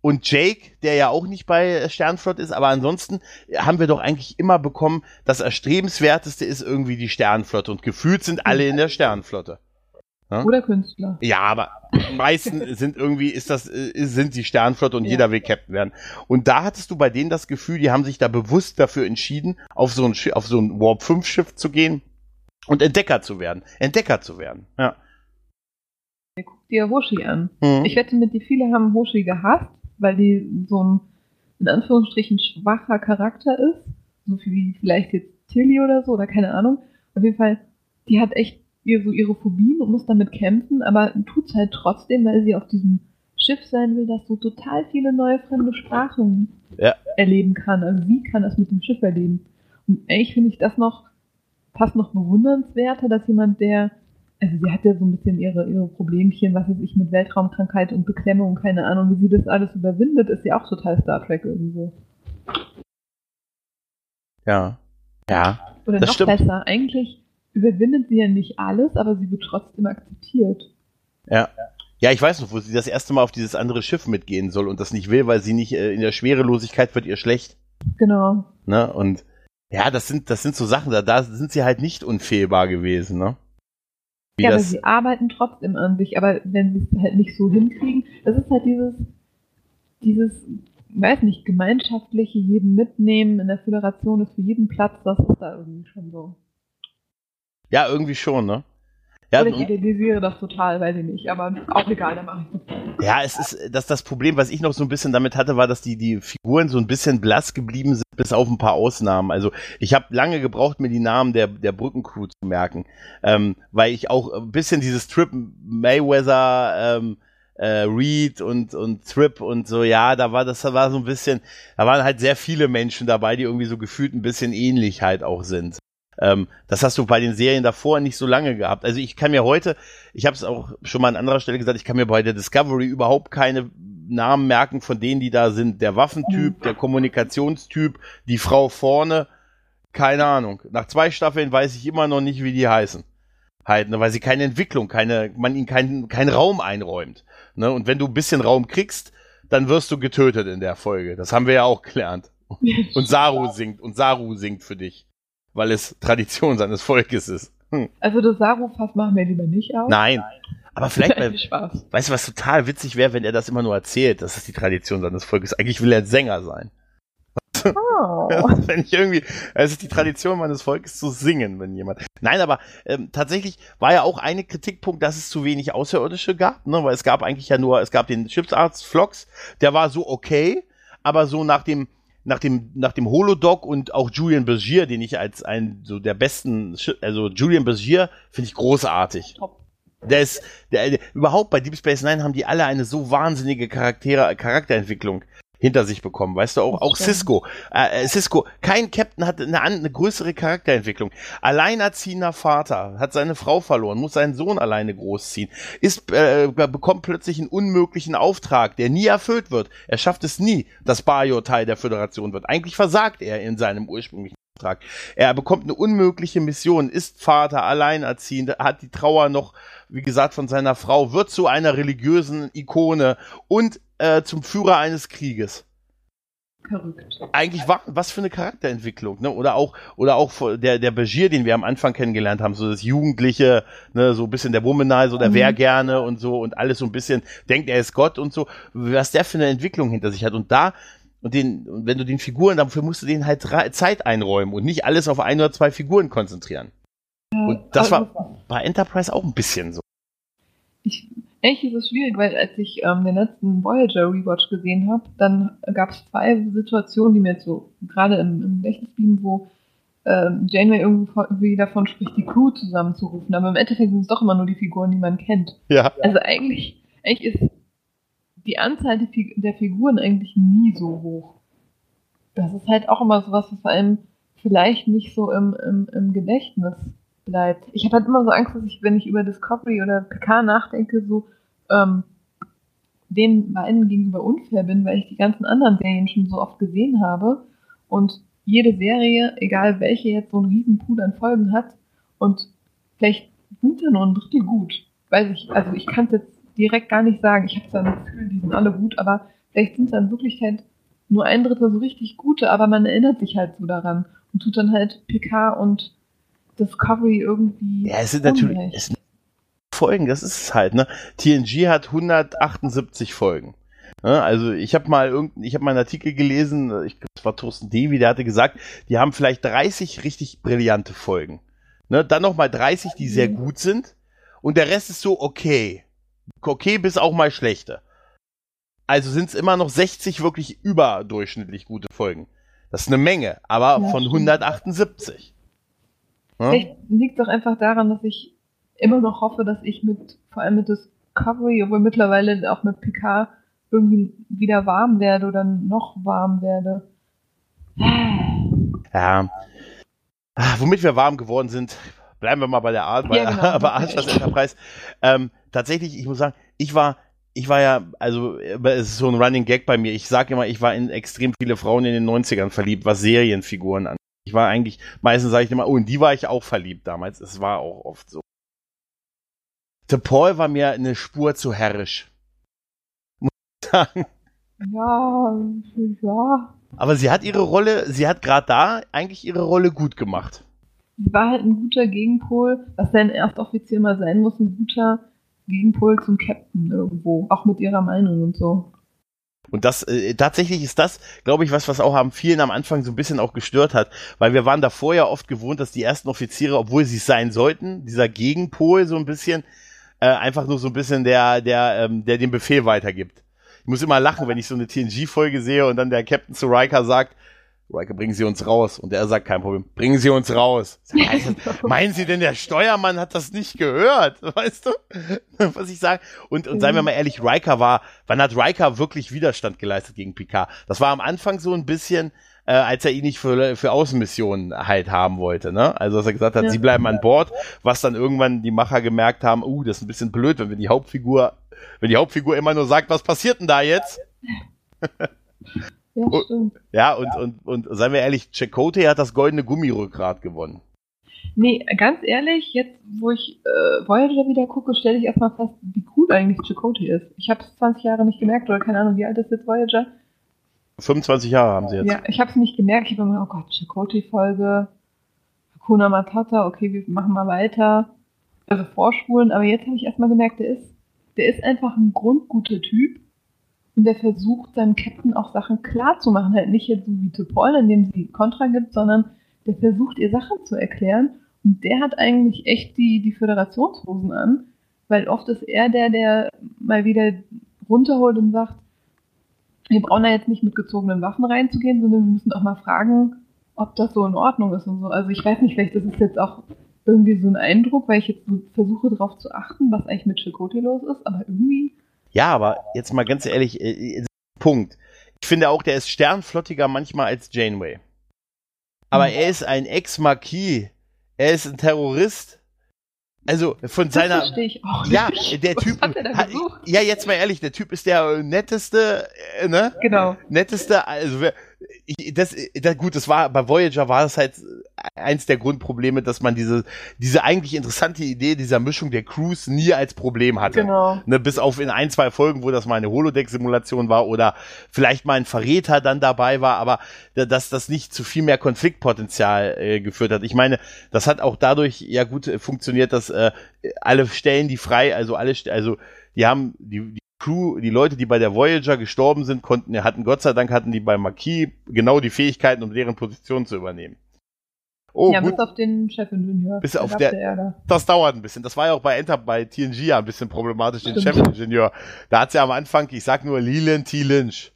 und Jake, der ja auch nicht bei Sternflott ist, aber ansonsten haben wir doch eigentlich immer bekommen, das erstrebenswerteste ist irgendwie die Sternflotte und gefühlt sind alle in der Sternflotte. Oder Künstler. Ja, aber die meisten *laughs* sind irgendwie, ist das, äh, sind die Sternflotte und Ja. jeder will Captain werden. Und da hattest du bei denen das Gefühl, die haben sich da bewusst dafür entschieden, auf so ein, auf so ein Warp 5 Schiff zu gehen und Entdecker zu werden. Entdecker zu werden. Ja. Guck dir Hoshi an. Mhm. Ich wette mit dir, viele haben Hoshi gehasst, weil die so ein, in Anführungsstrichen, schwacher Charakter ist. So viel wie vielleicht jetzt Tilly oder so, oder keine Ahnung. Auf jeden Fall, die hat echt ihr, so ihre Phobien und muss damit kämpfen, aber tut's halt trotzdem, weil sie auf diesem Schiff sein will, das so total viele neue fremde Sprachen Ja. erleben kann. Also sie kann das mit dem Schiff erleben. Und eigentlich finde ich das noch fast noch bewundernswerter, dass jemand, der, also sie hat ja so ein bisschen ihre, ihre Problemchen, was weiß ich, mit Weltraumkrankheit und Beklemmung, keine Ahnung, wie sie das alles überwindet, ist ja auch total Star Trek irgendwo. Ja. Ja. Oder Das noch stimmt. besser, eigentlich überwindet sie ja nicht alles, aber sie wird trotzdem akzeptiert. Ja. Ja, ich weiß noch, wo sie das erste Mal auf dieses andere Schiff mitgehen soll und das nicht will, weil sie nicht, äh, in der Schwerelosigkeit wird ihr schlecht. Genau. Ne? Und ja, das sind, das sind so Sachen, da, da sind sie halt nicht unfehlbar gewesen, ne? Wie ja, aber sie arbeiten trotzdem an sich, aber wenn sie es halt nicht so hinkriegen, das ist halt dieses, dieses, weiß nicht, gemeinschaftliche, jeden mitnehmen, in der Föderation ist für jeden Platz, das ist da irgendwie schon so. Ja, irgendwie schon, ne? Ja, ich idealisiere das total, weiß ich nicht, aber auch egal, dann mache ich. Ja, es ist das, das Problem, was ich noch so ein bisschen damit hatte, war, dass die, die Figuren so ein bisschen blass geblieben sind, bis auf ein paar Ausnahmen. Also ich habe lange gebraucht, mir die Namen der, der Brückencrew zu merken, ähm, weil ich auch ein bisschen dieses Trip Mayweather, ähm, äh, Reed und, und Trip und so, ja, da war das war so ein bisschen, da waren halt sehr viele Menschen dabei, die irgendwie so gefühlt ein bisschen ähnlich halt auch sind. Ähm, das hast du bei den Serien davor nicht so lange gehabt. Also ich kann mir heute, ich habe es auch schon mal an anderer Stelle gesagt, ich kann mir bei der Discovery überhaupt keine Namen merken von denen, die da sind. Der Waffentyp, der Kommunikationstyp, die Frau vorne, keine Ahnung. Nach zwei Staffeln weiß ich immer noch nicht, wie die heißen. Halt, ne, weil sie keine Entwicklung, keine, man ihnen keinen keinen Raum einräumt. Ne? Und wenn du ein bisschen Raum kriegst, dann wirst du getötet in der Folge. Das haben wir ja auch gelernt. *laughs* Und Saru singt, und Saru singt für dich. Weil es Tradition seines Volkes ist. Hm. Also das Saru-Fass machen wir lieber nicht auf. Nein. Aber vielleicht, *laughs* bei, Spaß. weißt du, was total witzig wäre, wenn er das immer nur erzählt, das ist die Tradition seines Volkes. Eigentlich will er Sänger sein. Oh. *laughs* wenn ich irgendwie, es ist die Tradition meines Volkes zu singen, wenn jemand. Nein, aber ähm, tatsächlich war ja auch ein Kritikpunkt, dass es zu wenig Außerirdische gab, ne? weil es gab eigentlich ja nur, es gab den Schiffsarzt Flox, der war so okay, aber so nach dem nach dem nach dem Holodoc und auch Julian Bergier, den ich als einen so der besten, also Julian Bergier finde ich großartig. Top. Der ist, der, der, überhaupt bei Deep Space Nine haben die alle eine so wahnsinnige Charaktere, Charakterentwicklung hinter sich bekommen, weißt du, auch, auch. Cisco, äh, äh, Cisco, kein Captain hat eine, eine größere Charakterentwicklung. Alleinerziehender Vater, hat seine Frau verloren, muss seinen Sohn alleine großziehen, ist, äh, bekommt plötzlich einen unmöglichen Auftrag, der nie erfüllt wird. Er schafft es nie, dass Bayo Teil der Föderation wird. Eigentlich versagt er in seinem ursprünglichen Auftrag. Er bekommt eine unmögliche Mission, ist Vater, alleinerziehend, hat die Trauer noch, wie gesagt, von seiner Frau, wird zu einer religiösen Ikone und äh, zum Führer eines Krieges. Verrückt. Eigentlich war, was für eine Charakterentwicklung, ne? Oder auch, oder auch der, der Begier, den wir am Anfang kennengelernt haben, so das Jugendliche, ne, so ein bisschen der Womanizer oder Mhm. wer gerne und so und alles so ein bisschen denkt, er ist Gott und so, was der für eine Entwicklung hinter sich hat. Und da, und den, und wenn du den Figuren, dafür musst du denen halt Zeit einräumen und nicht alles auf ein oder zwei Figuren konzentrieren. Und das war bei Enterprise auch ein bisschen so. Ich, eigentlich ist es schwierig, weil als ich ähm, den letzten Voyager Rewatch gesehen habe, dann gab es zwei Situationen, die mir jetzt so gerade im, im Gedächtnis blieben, wo ähm, Janeway irgendwie, davon spricht, die Crew zusammenzurufen. Aber im Endeffekt sind es doch immer nur die Figuren, die man kennt. Ja. Also eigentlich, eigentlich ist die Anzahl der Figuren eigentlich nie so hoch. Das ist halt auch immer so was, was einem vielleicht nicht so im, im, im Gedächtnis bleibt. Ich habe halt immer so Angst, dass ich, wenn ich über Discovery oder PK nachdenke, so ähm, den beiden gegenüber unfair bin, weil ich die ganzen anderen Serien schon so oft gesehen habe und jede Serie, egal welche jetzt so einen riesen Pool an Folgen hat und vielleicht sind da nur ein Drittel gut. Weiß ich, also ich kann es jetzt direkt gar nicht sagen. Ich habe zwar ein Gefühl, die sind alle gut, aber vielleicht sind es in Wirklichkeit nur ein Drittel so richtig gute, aber man erinnert sich halt so daran und tut dann halt PK und Discovery irgendwie. Ja, es sind natürlich, es sind Folgen, das ist es halt, ne? TNG hat 178 Folgen. Ne? Also ich habe mal irgendein, ich habe mal einen Artikel gelesen, ich glaube, es war Thorsten Devi, der hatte gesagt, die haben vielleicht 30 richtig brillante Folgen. Ne? Dann nochmal 30, die sehr Mhm. gut sind. Und der Rest ist so okay. Okay bis auch mal schlechte. Also sind es immer noch 60 wirklich überdurchschnittlich gute Folgen. Das ist eine Menge, aber Ja, von stimmt. 178. Vielleicht liegt es auch einfach daran, dass ich immer noch hoffe, dass ich mit, vor allem mit Discovery, obwohl mittlerweile auch mit PK irgendwie wieder warm werde oder noch warm werde. Ja. Ah, womit wir warm geworden sind, bleiben wir mal bei der Art, bei, Ja, genau. *laughs* bei Archers Enterprise. Ähm, tatsächlich, ich muss sagen, ich war, ich war ja, also äh, es ist so ein Running Gag bei mir. Ich sage immer, ich war in extrem viele Frauen in den 90ern verliebt, was Serienfiguren an. Ich war eigentlich, meistens sage ich immer, oh, in die war ich auch verliebt damals. Es war auch oft so. The Paul war mir eine Spur zu herrisch. Muss ich sagen. Ja, ja. Aber sie hat ihre Rolle, sie hat gerade da eigentlich ihre Rolle gut gemacht. Sie war halt ein guter Gegenpol, was dein Erstoffizier mal sein muss, ein guter Gegenpol zum Captain irgendwo. Auch mit ihrer Meinung und so. Und das äh, tatsächlich ist das, glaube ich, was was auch am vielen am Anfang so ein bisschen auch gestört hat, weil wir waren davor ja oft gewohnt, dass die ersten Offiziere, obwohl sie es sein sollten, dieser Gegenpol so ein bisschen äh, einfach nur so ein bisschen der der ähm, der den Befehl weitergibt. Ich muss immer lachen, wenn ich so eine TNG-Folge sehe und dann der Captain zu Riker sagt, Riker, bringen Sie uns raus. Und er sagt, kein Problem, bringen Sie uns raus. Sag, "Alter, *laughs* Meinen Sie denn, der Steuermann hat das nicht gehört? *laughs* Weißt du? *laughs* Was ich sage? Und, und seien wir mal ehrlich, Riker war, wann hat Riker wirklich Widerstand geleistet gegen Picard? Das war am Anfang so ein bisschen, äh, als er ihn nicht für, für Außenmissionen halt haben wollte, ne? Also, dass er gesagt hat, Ja. sie bleiben an Bord, was dann irgendwann die Macher gemerkt haben, uh, das ist ein bisschen blöd, wenn wir die Hauptfigur, wenn die Hauptfigur immer nur sagt, was passiert denn da jetzt? Ja, Oh. stimmt. Ja, und, und, und seien wir ehrlich, Chakotay hat das goldene Gummirückgrat gewonnen. Nee, ganz ehrlich, jetzt wo ich äh, Voyager wieder gucke, stelle ich erstmal fest, wie cool eigentlich Chakotay ist. Ich habe es 20 Jahre nicht gemerkt, oder keine Ahnung, wie alt ist jetzt Voyager? 25 Jahre haben sie jetzt. Ja, ich habe es nicht gemerkt. Ich habe immer, oh Gott, Chakotay-Folge. Kuna Matata, okay, wir machen mal weiter. Also vorspulen, aber jetzt habe ich erstmal gemerkt, der ist, der ist einfach ein grundguter Typ. Und der versucht seinem Captain auch Sachen klar zu machen. Halt nicht jetzt so wie zu Paul, indem sie Kontra gibt, sondern der versucht ihr Sachen zu erklären. Und der hat eigentlich echt die, die Föderationshosen an. Weil oft ist er der, der mal wieder runterholt und sagt, wir brauchen da jetzt nicht mit gezogenen Waffen reinzugehen, sondern wir müssen auch mal fragen, ob das so in Ordnung ist und so. Also ich weiß nicht, vielleicht ist es jetzt auch irgendwie so ein Eindruck, weil ich jetzt versuche darauf zu achten, was eigentlich mit Chakoti los ist, aber irgendwie. Ja, aber jetzt mal ganz ehrlich, äh, äh Punkt. Ich finde auch, der ist sternflottiger manchmal als Janeway. Aber mhm. er ist ein Ex-Marquis. Er ist ein Terrorist. Also von das seiner. Verstehe ich auch ja, der Was Typ. Hat er ja, jetzt mal ehrlich, der Typ ist der netteste, äh, ne? Genau. Netteste, also wer, ich, das, das, gut, das war bei Voyager war es halt eins der Grundprobleme, dass man diese diese eigentlich interessante Idee dieser Mischung der Crews nie als Problem hatte. Genau. Ne, bis auf in ein zwei Folgen, wo das mal eine Holodeck-Simulation war oder vielleicht mal ein Verräter dann dabei war, aber dass das nicht zu viel mehr Konfliktpotenzial äh, geführt hat. Ich meine, das hat auch dadurch ja gut funktioniert, dass äh, alle Stellen, die frei, also alle, also die haben die, die Crew, die Leute, die bei der Voyager gestorben sind, konnten, hatten Gott sei Dank hatten die bei Marquis genau die Fähigkeiten, um deren Position zu übernehmen. Oh, ja, gut. bis auf den Chefingenieur. Bis auf der, der da. das dauert ein bisschen. Das war ja auch bei Enter, bei TNG ja ein bisschen problematisch, den Chefingenieur. Da hat's ja am Anfang, ich sag nur Leland T. Lynch.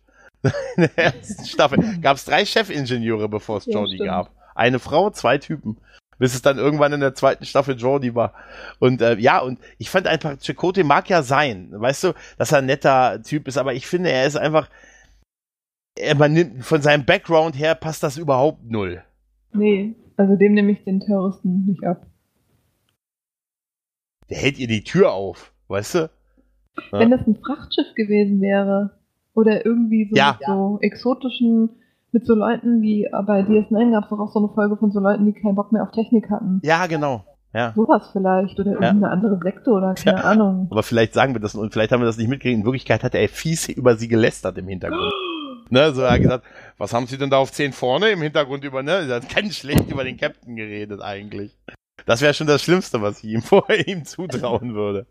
In der ersten *laughs* Staffel gab es drei Chefingenieure, bevor es ja, Jodie gab. Eine Frau, zwei Typen bis es dann irgendwann in der zweiten Staffel Jordi war. Und äh, ja, und ich fand einfach, Chakotay mag ja sein, weißt du, dass er ein netter Typ ist, aber ich finde, er ist einfach, er, man nimmt, von seinem Background her passt das überhaupt null. Nee, also dem nehme ich den Terroristen nicht ab. Der hält ihr die Tür auf, weißt du? Wenn ja. das ein Frachtschiff gewesen wäre, oder irgendwie so ja. mit so exotischen mit so Leuten wie, bei DS9 gab es doch auch so eine Folge von so Leuten, die keinen Bock mehr auf Technik hatten. Ja, genau. Ja. Sowas vielleicht oder irgendeine ja. andere Sekte oder keine ja. Ahnung. Aber vielleicht sagen wir das und vielleicht haben wir das nicht mitgekriegt. In Wirklichkeit hat er fies über sie gelästert im Hintergrund. *gasps* ne, so er hat gesagt, was haben sie denn da auf 10 vorne im Hintergrund über, ne? Er hat ganz schlecht über den Captain geredet eigentlich. Das wäre schon das Schlimmste, was ich ihm *laughs* vorher ihm zutrauen würde.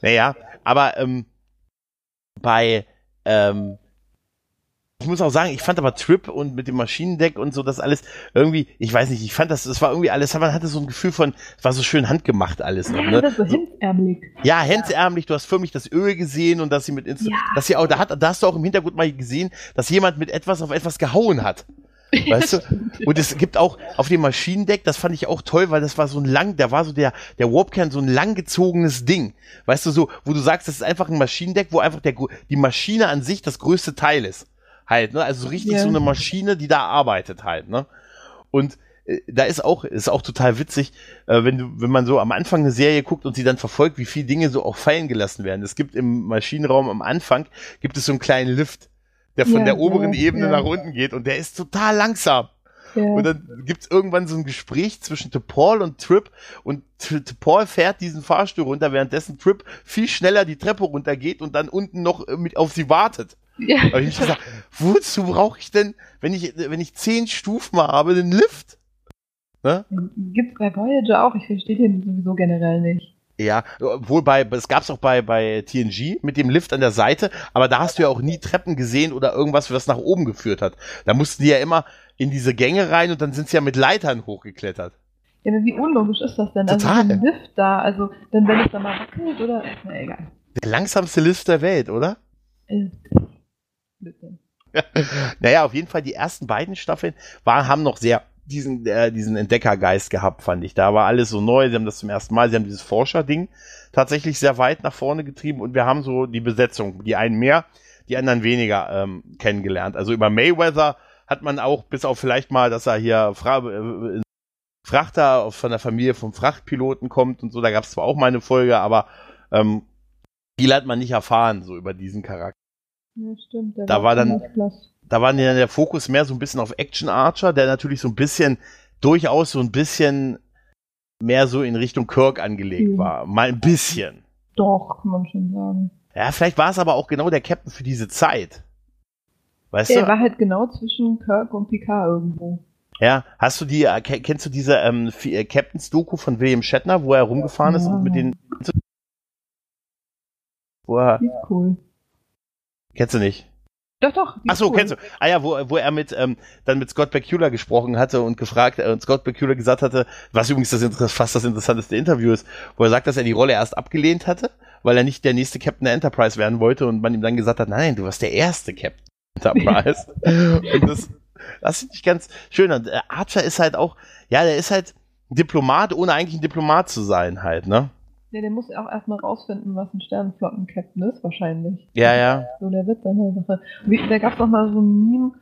Naja, aber ähm, bei ähm, ich muss auch sagen, ich fand aber Trip und mit dem Maschinendeck und so das alles irgendwie, ich weiß nicht, ich fand das, das war irgendwie alles, man hatte so ein Gefühl von, es war so schön handgemacht alles. Noch, ne? Das so hemdsärmlich. Ja, hemdsärmlich, du hast förmlich das Öl gesehen und dass sie mit, Inst ja. dass sie auch, da hat, da hast du auch im Hintergrund mal gesehen, dass jemand mit etwas auf etwas gehauen hat. Weißt du? *laughs* Und es gibt auch auf dem Maschinendeck, das fand ich auch toll, weil das war so ein lang, da war so der, der Warpkern so ein langgezogenes Ding. Weißt du, so, wo du sagst, das ist einfach ein Maschinendeck, wo einfach der, die Maschine an sich das größte Teil ist halt, ne? Also so richtig yeah. so eine Maschine, die da arbeitet halt, ne? Und äh, da ist auch, ist auch total witzig, äh, wenn du, wenn man so am Anfang eine Serie guckt und sie dann verfolgt, wie viele Dinge so auch fallen gelassen werden. Es gibt im Maschinenraum am Anfang, gibt es so einen kleinen Lift, der von ja, der oberen ja, Ebene nach unten geht und der ist total langsam. Und dann gibt's irgendwann so ein Gespräch zwischen Paul und Trip und Paul fährt diesen Fahrstuhl runter, währenddessen Trip viel schneller die Treppe runtergeht und dann unten noch mit auf sie wartet. Ja. Aber ich gesagt, wozu brauche ich denn, wenn ich, wenn ich zehn Stufen habe, den Lift? Ne? Gibt's bei Voyager auch, ich verstehe den sowieso generell nicht. Ja, obwohl bei, es gab's auch bei, bei TNG mit dem Lift an der Seite, aber da hast du ja auch nie Treppen gesehen oder irgendwas, was nach oben geführt hat. Da mussten die ja immer in diese Gänge rein und dann sind sie ja mit Leitern hochgeklettert. Ja, aber wie unlogisch ist das denn? Total. Also ein Lift da, also dann wenn es da mal wackelt oder, na egal. Der langsamste Lift der Welt, oder? Bitte. *laughs* naja, auf jeden Fall die ersten beiden Staffeln waren, haben noch sehr diesen, äh, diesen Entdeckergeist gehabt, fand ich. Da war alles so neu, sie haben das zum ersten Mal, sie haben dieses Forscher-Ding tatsächlich sehr weit nach vorne getrieben und wir haben so die Besetzung, die einen mehr, die anderen weniger ähm, kennengelernt. Also über Mayweather hat man auch, bis auf vielleicht mal, dass er hier Fra äh, Frachter von der Familie vom Frachtpiloten kommt und so, da gab es zwar auch mal eine Folge, aber ähm, viel hat man nicht erfahren, so über diesen Charakter. Ja, stimmt. da war, war dann, da war dann der Fokus mehr so ein bisschen auf Action Archer, der natürlich so ein bisschen, durchaus so ein bisschen mehr so in Richtung Kirk angelegt mhm. war. Mal ein bisschen. Doch, kann man schon sagen. Ja, vielleicht war es aber auch genau der Captain für diese Zeit. Weißt der du? war halt genau zwischen Kirk und Picard irgendwo. Ja, hast du die, äh, ke- kennst du diese ähm, äh, Captain's Doku von William Shatner, wo er rumgefahren ist und mit den, wo er, cool. Kennst du nicht? Doch, doch. Ach so, cool. kennst du. Ah ja, wo, wo er mit ähm, dann mit Scott Bakula gesprochen hatte und gefragt äh, und Scott Bakula gesagt hatte, was übrigens das fast das interessanteste Interview ist, wo er sagt, dass er die Rolle erst abgelehnt hatte, weil er nicht der nächste Captain der Enterprise werden wollte und man ihm dann gesagt hat, nein, du warst der erste Captain der Enterprise. *laughs* und das, das finde ich ganz schön. Und äh, Archer ist halt auch, ja, der ist halt Diplomat, ohne eigentlich ein Diplomat zu sein, halt, ne? Ja, der muss ja auch erstmal rausfinden, was ein Sternenflotten-Captain ist, wahrscheinlich. Ja, ja. So der Witz an der Sache. Wie, da gab es noch mal so ein Meme,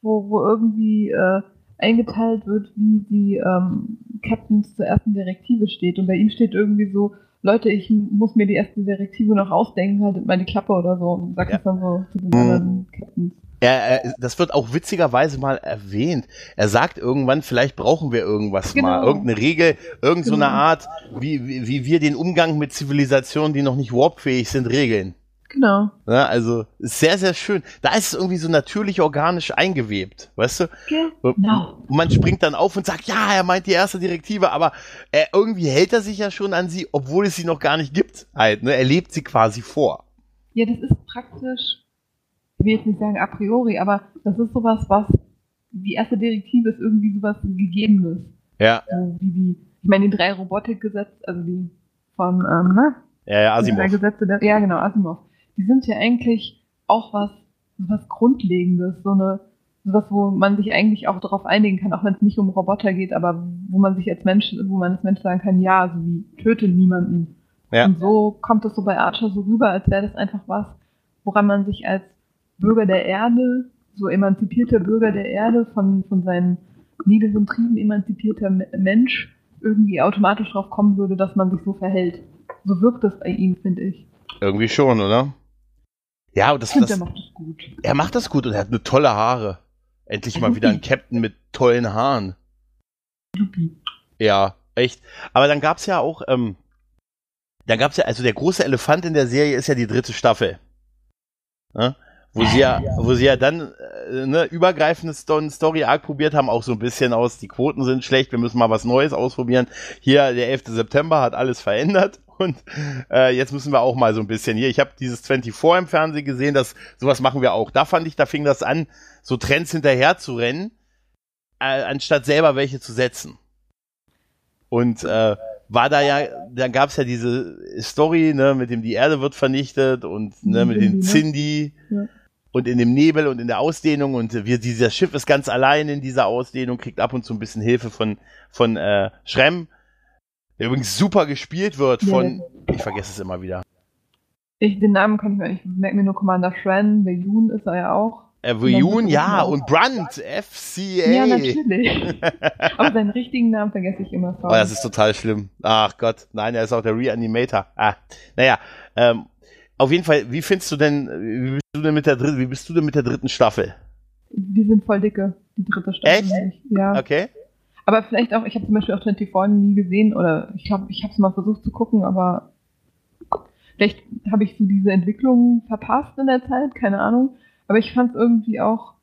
wo, wo irgendwie äh, eingeteilt wird, wie die ähm, Captains zur ersten Direktive steht. Und bei ihm steht irgendwie so, Leute, ich muss mir die erste Direktive noch ausdenken, haltet mal die Klappe oder so. Und sagt Ja. das dann so zu den anderen Captains. Er, er, das wird auch witzigerweise mal erwähnt. Er sagt irgendwann, vielleicht brauchen wir irgendwas Genau. mal, irgendeine Regel, irgend so eine Genau. Art, wie, wie, wie wir den Umgang mit Zivilisationen, die noch nicht warpfähig sind, regeln. Genau. Ja, also sehr, sehr schön. Da ist es irgendwie so natürlich organisch eingewebt, weißt du? Genau. Und man springt dann auf und sagt, ja, er meint die erste Direktive, aber er, irgendwie hält er sich ja schon an sie, obwohl es sie noch gar nicht gibt. Halt, ne? Er lebt sie quasi vor. Ja, das ist praktisch, ich will jetzt nicht sagen a priori, aber das ist sowas, was die erste Direktive ist irgendwie sowas Gegebenes. Ja, So wie die, ich meine, die drei Robotikgesetze, also die von, ähm, ne? ja, ja Die drei Asimov. Gesetze der, ja, genau, Asimov. Die sind ja eigentlich auch was, was Grundlegendes, so eine, sowas, wo man sich eigentlich auch darauf einigen kann, auch wenn es nicht um Roboter geht, aber wo man sich als Mensch, wo man als Mensch sagen kann, ja, so wie töte niemanden. Ja. Und so kommt es so bei Archer so rüber, als wäre das einfach was, woran man sich als Bürger der Erde, so emanzipierter Bürger der Erde, von, von seinen niederen Trieben emanzipierter Me- Mensch, irgendwie automatisch drauf kommen würde, dass man sich so verhält. So wirkt es bei ihm, finde ich. Irgendwie schon, oder? Ja, und das, Ich finde, das, der macht das gut. er macht das gut und er hat eine tolle Haare. Endlich mal wieder ein Captain mit tollen Haaren. Supi. Ja, echt. Aber dann gab's ja auch, ähm, dann gab's ja, also der große Elefant in der Serie ist ja die dritte Staffel. Ne? Wo sie ja, wo sie ja dann äh, ne, übergreifendes Sto- Story Arc probiert haben, auch so ein bisschen aus, die Quoten sind schlecht, wir müssen mal was Neues ausprobieren. Hier, der 11. September hat alles verändert *laughs* und äh, jetzt müssen wir auch mal so ein bisschen hier. Ich habe dieses 24 im Fernsehen gesehen, das sowas machen wir auch. Da fand ich, da fing das an, so Trends hinterher zu rennen, äh, anstatt selber welche zu setzen. Und äh, war da ja, dann gab's ja diese Story, ne, mit dem die Erde wird vernichtet und ne, mit den Cindy, Cindy Ja. Und in dem Nebel und in der Ausdehnung und wir, dieser Schiff ist ganz allein in dieser Ausdehnung, kriegt ab und zu ein bisschen Hilfe von, von äh, Schrem, der übrigens super gespielt wird Ja, von, ich vergesse es immer wieder, Ich, den Namen kann ich mir ich merke mir nur Commander Shran, Beyun ist er ja auch. äh, es ja, und Brunt, FCA. Ja, natürlich. *laughs* Aber seinen richtigen Namen vergesse ich immer. Oh, das ist total schlimm. Ach Gott, nein, er ist auch der Reanimator. Ah, naja, ähm, auf jeden Fall, wie findest du denn, wie bist du denn mit der dritten, wie bist du denn mit der dritten Staffel? die sind voll dicke, die dritte Staffel. Echt? nämlich. Ja. Okay. Aber vielleicht auch, ich habe zum Beispiel auch 24 nie gesehen oder ich glaube, ich habe es mal versucht zu gucken, aber vielleicht habe ich so diese Entwicklung verpasst in der Zeit, keine Ahnung. Aber ich fand es irgendwie auch,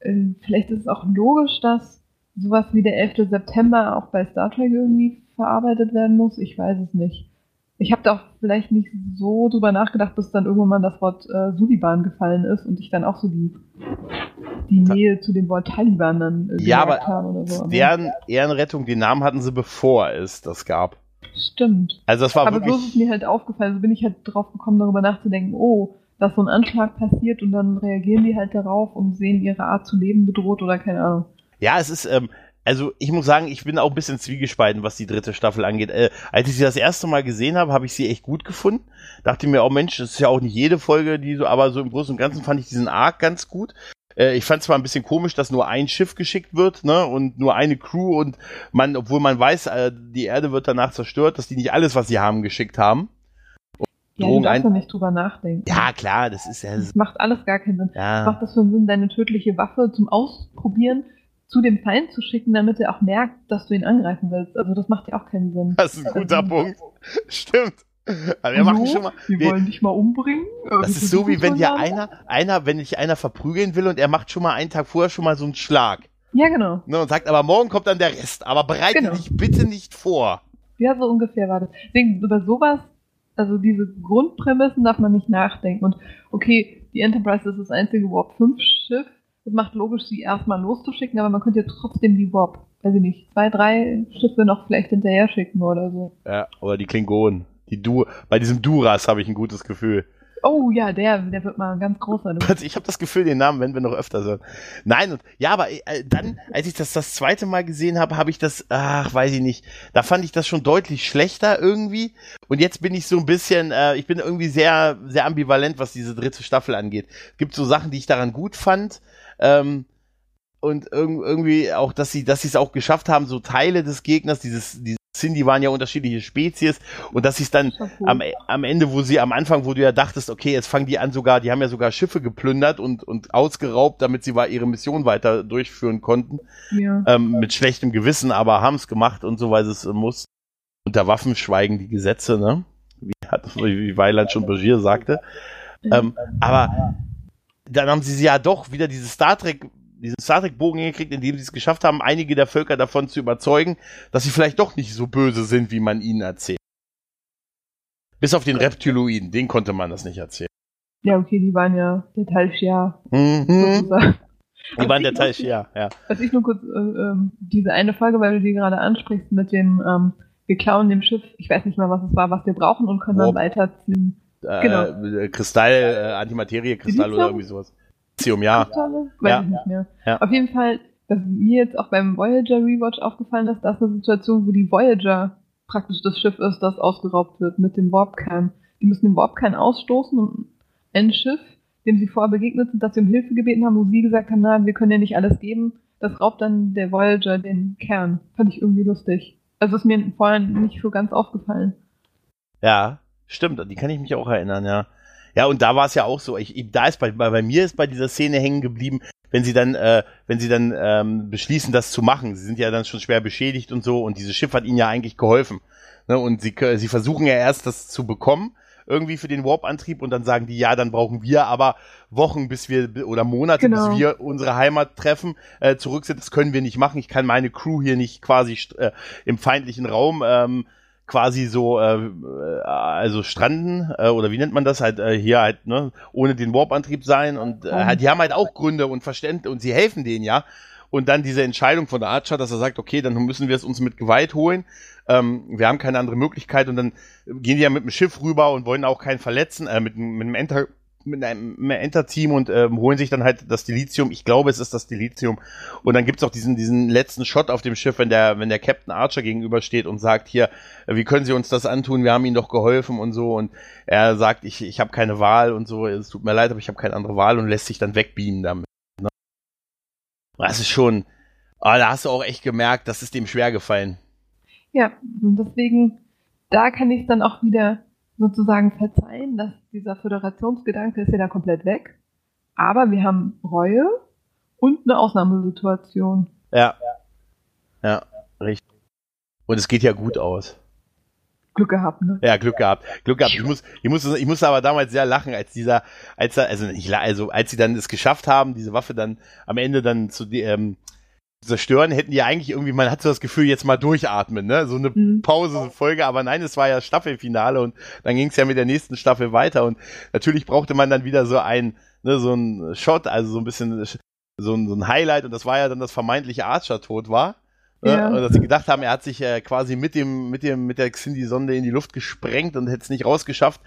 äh, vielleicht ist es auch logisch, dass sowas wie der 11. September auch bei Star Trek irgendwie verarbeitet werden muss. Ich weiß es nicht. Ich habe da auch vielleicht nicht so drüber nachgedacht, bis dann irgendwann mal das Wort äh, Suliban gefallen ist und ich dann auch so die, die Nähe zu dem Wort Taliban dann äh, Ja, aber habe oder so. Deren Ehrenrettung, den Namen hatten sie bevor es das gab. Stimmt. Also das war Aber so ist es mir halt aufgefallen. So bin ich halt drauf gekommen, darüber nachzudenken, oh, dass so ein Anschlag passiert und dann reagieren die halt darauf und sehen ihre Art zu leben bedroht oder keine Ahnung. ja, es ist, ähm, also ich muss sagen, ich bin auch ein bisschen zwiegespalten, was die dritte Staffel angeht. Äh, als ich sie das erste Mal gesehen habe, habe ich sie echt gut gefunden. Dachte mir, oh Mensch, das ist ja auch nicht jede Folge, die so, aber so im Großen und Ganzen fand ich diesen Arc ganz gut. Äh, ich fand zwar ein bisschen komisch, dass nur ein Schiff geschickt wird, ne, und nur eine Crew und man, obwohl man weiß, äh, die Erde wird danach zerstört, dass die nicht alles, was sie haben, geschickt haben. Ja, Drogen du darfst ein- nicht drüber nachdenken. Ja, klar, das ist ja, Das macht alles gar keinen Sinn. Was ja. macht das für einen Sinn, deine tödliche Waffe zum Ausprobieren zu dem Feind zu schicken, damit er auch merkt, dass du ihn angreifen willst? Also das macht ja auch keinen Sinn. Das ist ein guter Punkt. *laughs* Stimmt. Aber wir machen schon mal, Wir, wir- wollen dich mal umbringen. Das ist so wie wenn mal. einer, einer, wenn dich einer verprügeln will und er macht schon mal einen Tag vorher schon mal so einen Schlag. Ja, genau. Ne, und sagt, aber morgen kommt dann der Rest. Aber bereite Genau. dich bitte nicht vor. Ja, so ungefähr war das. Deswegen über sowas, also diese Grundprämissen darf man nicht nachdenken. Und okay, die Enterprise ist das einzige Warp 5 Schiff. Es macht logisch, sie erstmal loszuschicken, aber man könnte ja trotzdem die Warp, weiß ich nicht, zwei, drei Schiffe noch vielleicht hinterher schicken oder so. Ja, oder die Klingonen. Die du bei diesem Duras habe ich ein gutes Gefühl. Oh ja, der, der wird mal ein ganz großer. Du. *laughs* Also ich habe das Gefühl, den Namen werden wir noch öfter hören. Nein, und ja, aber äh, dann, als ich das das zweite Mal gesehen habe, habe ich das, ach, weiß ich nicht, da fand ich das schon deutlich schlechter irgendwie. Und jetzt bin ich so ein bisschen, äh, ich bin irgendwie sehr, sehr ambivalent, was diese dritte Staffel angeht. Es gibt so Sachen, die ich daran gut fand. Ähm, und irg irgendwie auch, dass sie, dass sie es auch geschafft haben, so Teile des Gegners, dieses, diese Cindy waren ja unterschiedliche Spezies und dass sie es dann cool. am, am Ende, wo sie am Anfang, wo du ja dachtest, okay, jetzt fangen die an sogar, die haben ja sogar Schiffe geplündert und, und ausgeraubt, damit sie ihre Mission weiter durchführen konnten, ja. ähm, mit schlechtem Gewissen, aber haben es gemacht und so, weil es äh, muss. Unter Waffen schweigen die Gesetze, ne? Wie, hat, wie Weiland schon Bashir sagte. Ähm, aber dann haben sie sie ja doch wieder diese Star Trek, diesen Star Trek Bogen hingekriegt, indem sie es geschafft haben, einige der Völker davon zu überzeugen, dass sie vielleicht doch nicht so böse sind, wie man ihnen erzählt. Bis auf den Reptiloiden, den konnte man das nicht erzählen. ja, okay, die waren ja der Talshia Mhm. sozusagen. Die waren der Teil, ja, ja. Was ich nur kurz, äh, ähm, diese eine Folge, weil du die gerade ansprichst mit dem, ähm, wir klauen dem Schiff, ich weiß nicht mehr, was es war, was wir brauchen und können dann Warp. Genau. Äh, Kristall, äh, Antimaterie-Kristall oder Silizium? irgendwie sowas. Lithium, ja. Weiß ich nicht mehr. Ja. Auf jeden Fall, was mir jetzt auch beim Voyager Rewatch aufgefallen ist, das ist eine Situation, wo die Voyager praktisch das Schiff ist, das ausgeraubt wird mit dem Warpkern. Die müssen den Warpkern ausstoßen und ein Schiff, dem sie vorher begegnet sind, das sie um Hilfe gebeten haben, wo sie gesagt haben, na, wir können ja nicht alles geben, das raubt dann der Voyager den Kern. Fand ich irgendwie lustig. Also ist mir vorher nicht so ganz aufgefallen. Ja, stimmt, an die kann ich mich auch erinnern, ja. Ja, und da war es ja auch so, ich, da ist bei, bei, mir ist bei dieser Szene hängen geblieben, wenn sie dann, äh, wenn sie dann ähm, beschließen, das zu machen. Sie sind ja dann schon schwer beschädigt und so, und dieses Schiff hat ihnen ja eigentlich geholfen. Ne? Und sie, sie versuchen ja erst, das zu bekommen, irgendwie für den Warp-Antrieb, und dann sagen die, ja, dann brauchen wir aber Wochen, bis wir, oder Monate, Genau. bis wir unsere Heimat treffen, äh, zurück sind. Das können wir nicht machen. Ich kann meine Crew hier nicht quasi äh, im feindlichen Raum ähm, quasi so äh, äh, also stranden äh, oder wie nennt man das? Halt äh, hier halt ne ohne den Warp-Antrieb sein und äh, halt, die haben halt auch Gründe und Verständnis und sie helfen denen ja. Und dann diese Entscheidung von der Archer, dass er sagt, okay, dann müssen wir es uns mit Gewalt holen. Ähm, wir haben keine andere Möglichkeit. Und dann gehen die ja mit dem Schiff rüber und wollen auch keinen verletzen, äh, mit, mit einem Enter mit einem Enter-Team und ähm, holen sich dann halt das Dilithium. Ich glaube, es ist das Dilithium. Und dann gibt's auch diesen, diesen letzten Shot auf dem Schiff, wenn der, wenn der Captain Archer gegenübersteht und sagt, hier, wie können Sie uns das antun? Wir haben Ihnen doch geholfen und so. Und er sagt, ich, ich habe keine Wahl und so. Es tut mir leid, aber ich habe keine andere Wahl und lässt sich dann wegbeamen damit. Ne? Das ist schon, ah, da hast du auch echt gemerkt, das ist dem schwer gefallen. Ja, deswegen, da kann ich es dann auch wieder sozusagen verzeihen, dass dieser Föderationsgedanke ist ja da komplett weg. Aber wir haben Reue und eine Ausnahmesituation. Ja. Ja, richtig. Und es geht ja gut aus. Glück gehabt, ne? Ja, Glück gehabt. Glück gehabt. Ich muss, ich muss, ich musste aber damals sehr lachen, als dieser, als er, also la- also als sie dann es geschafft haben, diese Waffe dann am Ende dann zu ähm, zu zerstören, hätten die ja eigentlich irgendwie, man hat so das Gefühl, jetzt mal durchatmen, ne? So eine Mhm. Pause, so eine Folge, aber nein, es war ja Staffelfinale und dann ging es ja mit der nächsten Staffel weiter und natürlich brauchte man dann wieder so ein, ne, so ein Shot, also so ein bisschen so ein, so ein Highlight und das war ja dann das vermeintliche Archer-Tod war. Ne? Ja. Und dass sie gedacht haben, er hat sich äh, quasi mit dem, mit dem, mit der Xindi-Sonde in die Luft gesprengt und hätte es nicht rausgeschafft.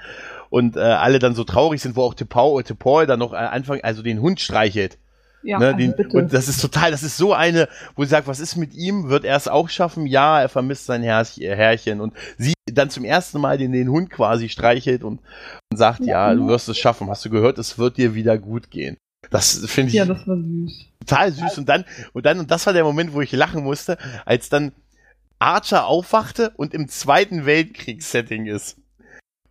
Und äh, alle dann so traurig sind, wo auch T'Pau, T'Pol dann noch äh, Anfang, also den Hund streichelt. Ja, ne, also den, bitte. und das ist total, das ist so eine, wo sie sagt, was ist mit ihm? Wird er es auch schaffen? Ja, er vermisst sein Herr, Herrchen. Und sie dann zum ersten Mal den, den Hund quasi streichelt und, und sagt, ja, du wirst es schaffen. Hast du gehört, es wird dir wieder gut gehen. Das finde ich ja, das war süß. total süß. Und dann, und dann, und das war der Moment, wo ich lachen musste, als dann Archer aufwachte und im Zweiten Weltkriegssetting ist.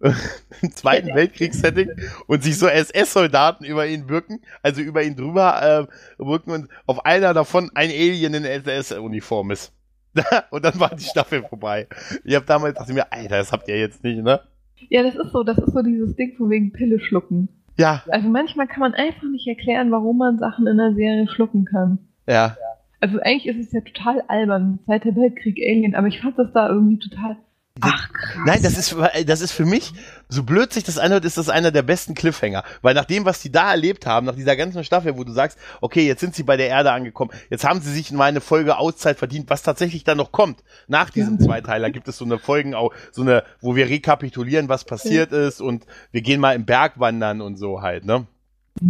*laughs* Im Zweiten Weltkriegssetting und sich so SS-Soldaten über ihn wirken, also über ihn drüber äh, wirken und auf einer davon ein Alien in SS-Uniform ist. *laughs* und dann war die Staffel vorbei. Ich habe damals dachte mir, Alter, das habt ihr jetzt nicht, ne? Ja, das ist so, das ist so dieses Ding von wegen Pille schlucken. Ja, Also manchmal kann man einfach nicht erklären, warum man Sachen in einer Serie schlucken kann. ja, Also eigentlich ist es ja total albern, Zweiter Weltkrieg, Alien, aber ich fand das da irgendwie total. Ach, krass. Nein, das ist, das ist für mich, so blöd sich das anhört, ist das einer der besten Cliffhanger. Weil nach dem, was die da erlebt haben, nach dieser ganzen Staffel, wo du sagst, okay, jetzt sind sie bei der Erde angekommen, jetzt haben sie sich mal eine Folge Auszeit verdient, was tatsächlich dann noch kommt. Nach diesem Ja. Zweiteiler gibt es so eine Folgen, so eine, wo wir rekapitulieren, was passiert ist und wir gehen mal im Berg wandern und so halt, ne?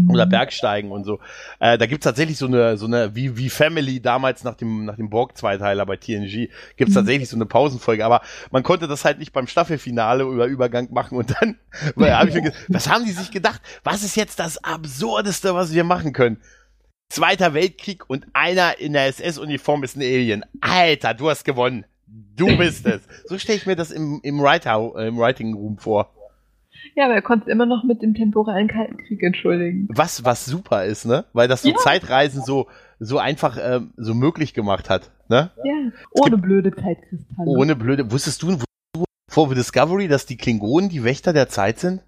Oder Bergsteigen und so. Äh, da gibt's tatsächlich so eine, so eine, wie, wie Family damals nach dem, nach dem Borg-Zweiteiler bei TNG, gibt's Mhm. tatsächlich so eine Pausenfolge, aber man konnte das halt nicht beim Staffelfinale oder Übergang machen und dann, *laughs* weil, hab ich mir gedacht, was haben die sich gedacht? Was ist jetzt das Absurdeste, was wir machen können? Zweiter Weltkrieg und einer in der SS-Uniform ist ein Alien. Alter, du hast gewonnen. Du bist es. So stelle ich mir das im, im, Writer, im Writing Room vor. Ja, aber er konnte es immer noch mit dem temporalen Kalten Krieg entschuldigen. was, was super ist, ne? Weil das so Ja. Zeitreisen so, so einfach ähm, so möglich gemacht hat, ne? Ja, ohne blöde Zeitkristalle. Ohne blöde. Wusstest du, wusstest du vor Discovery, dass die Klingonen die Wächter der Zeit sind?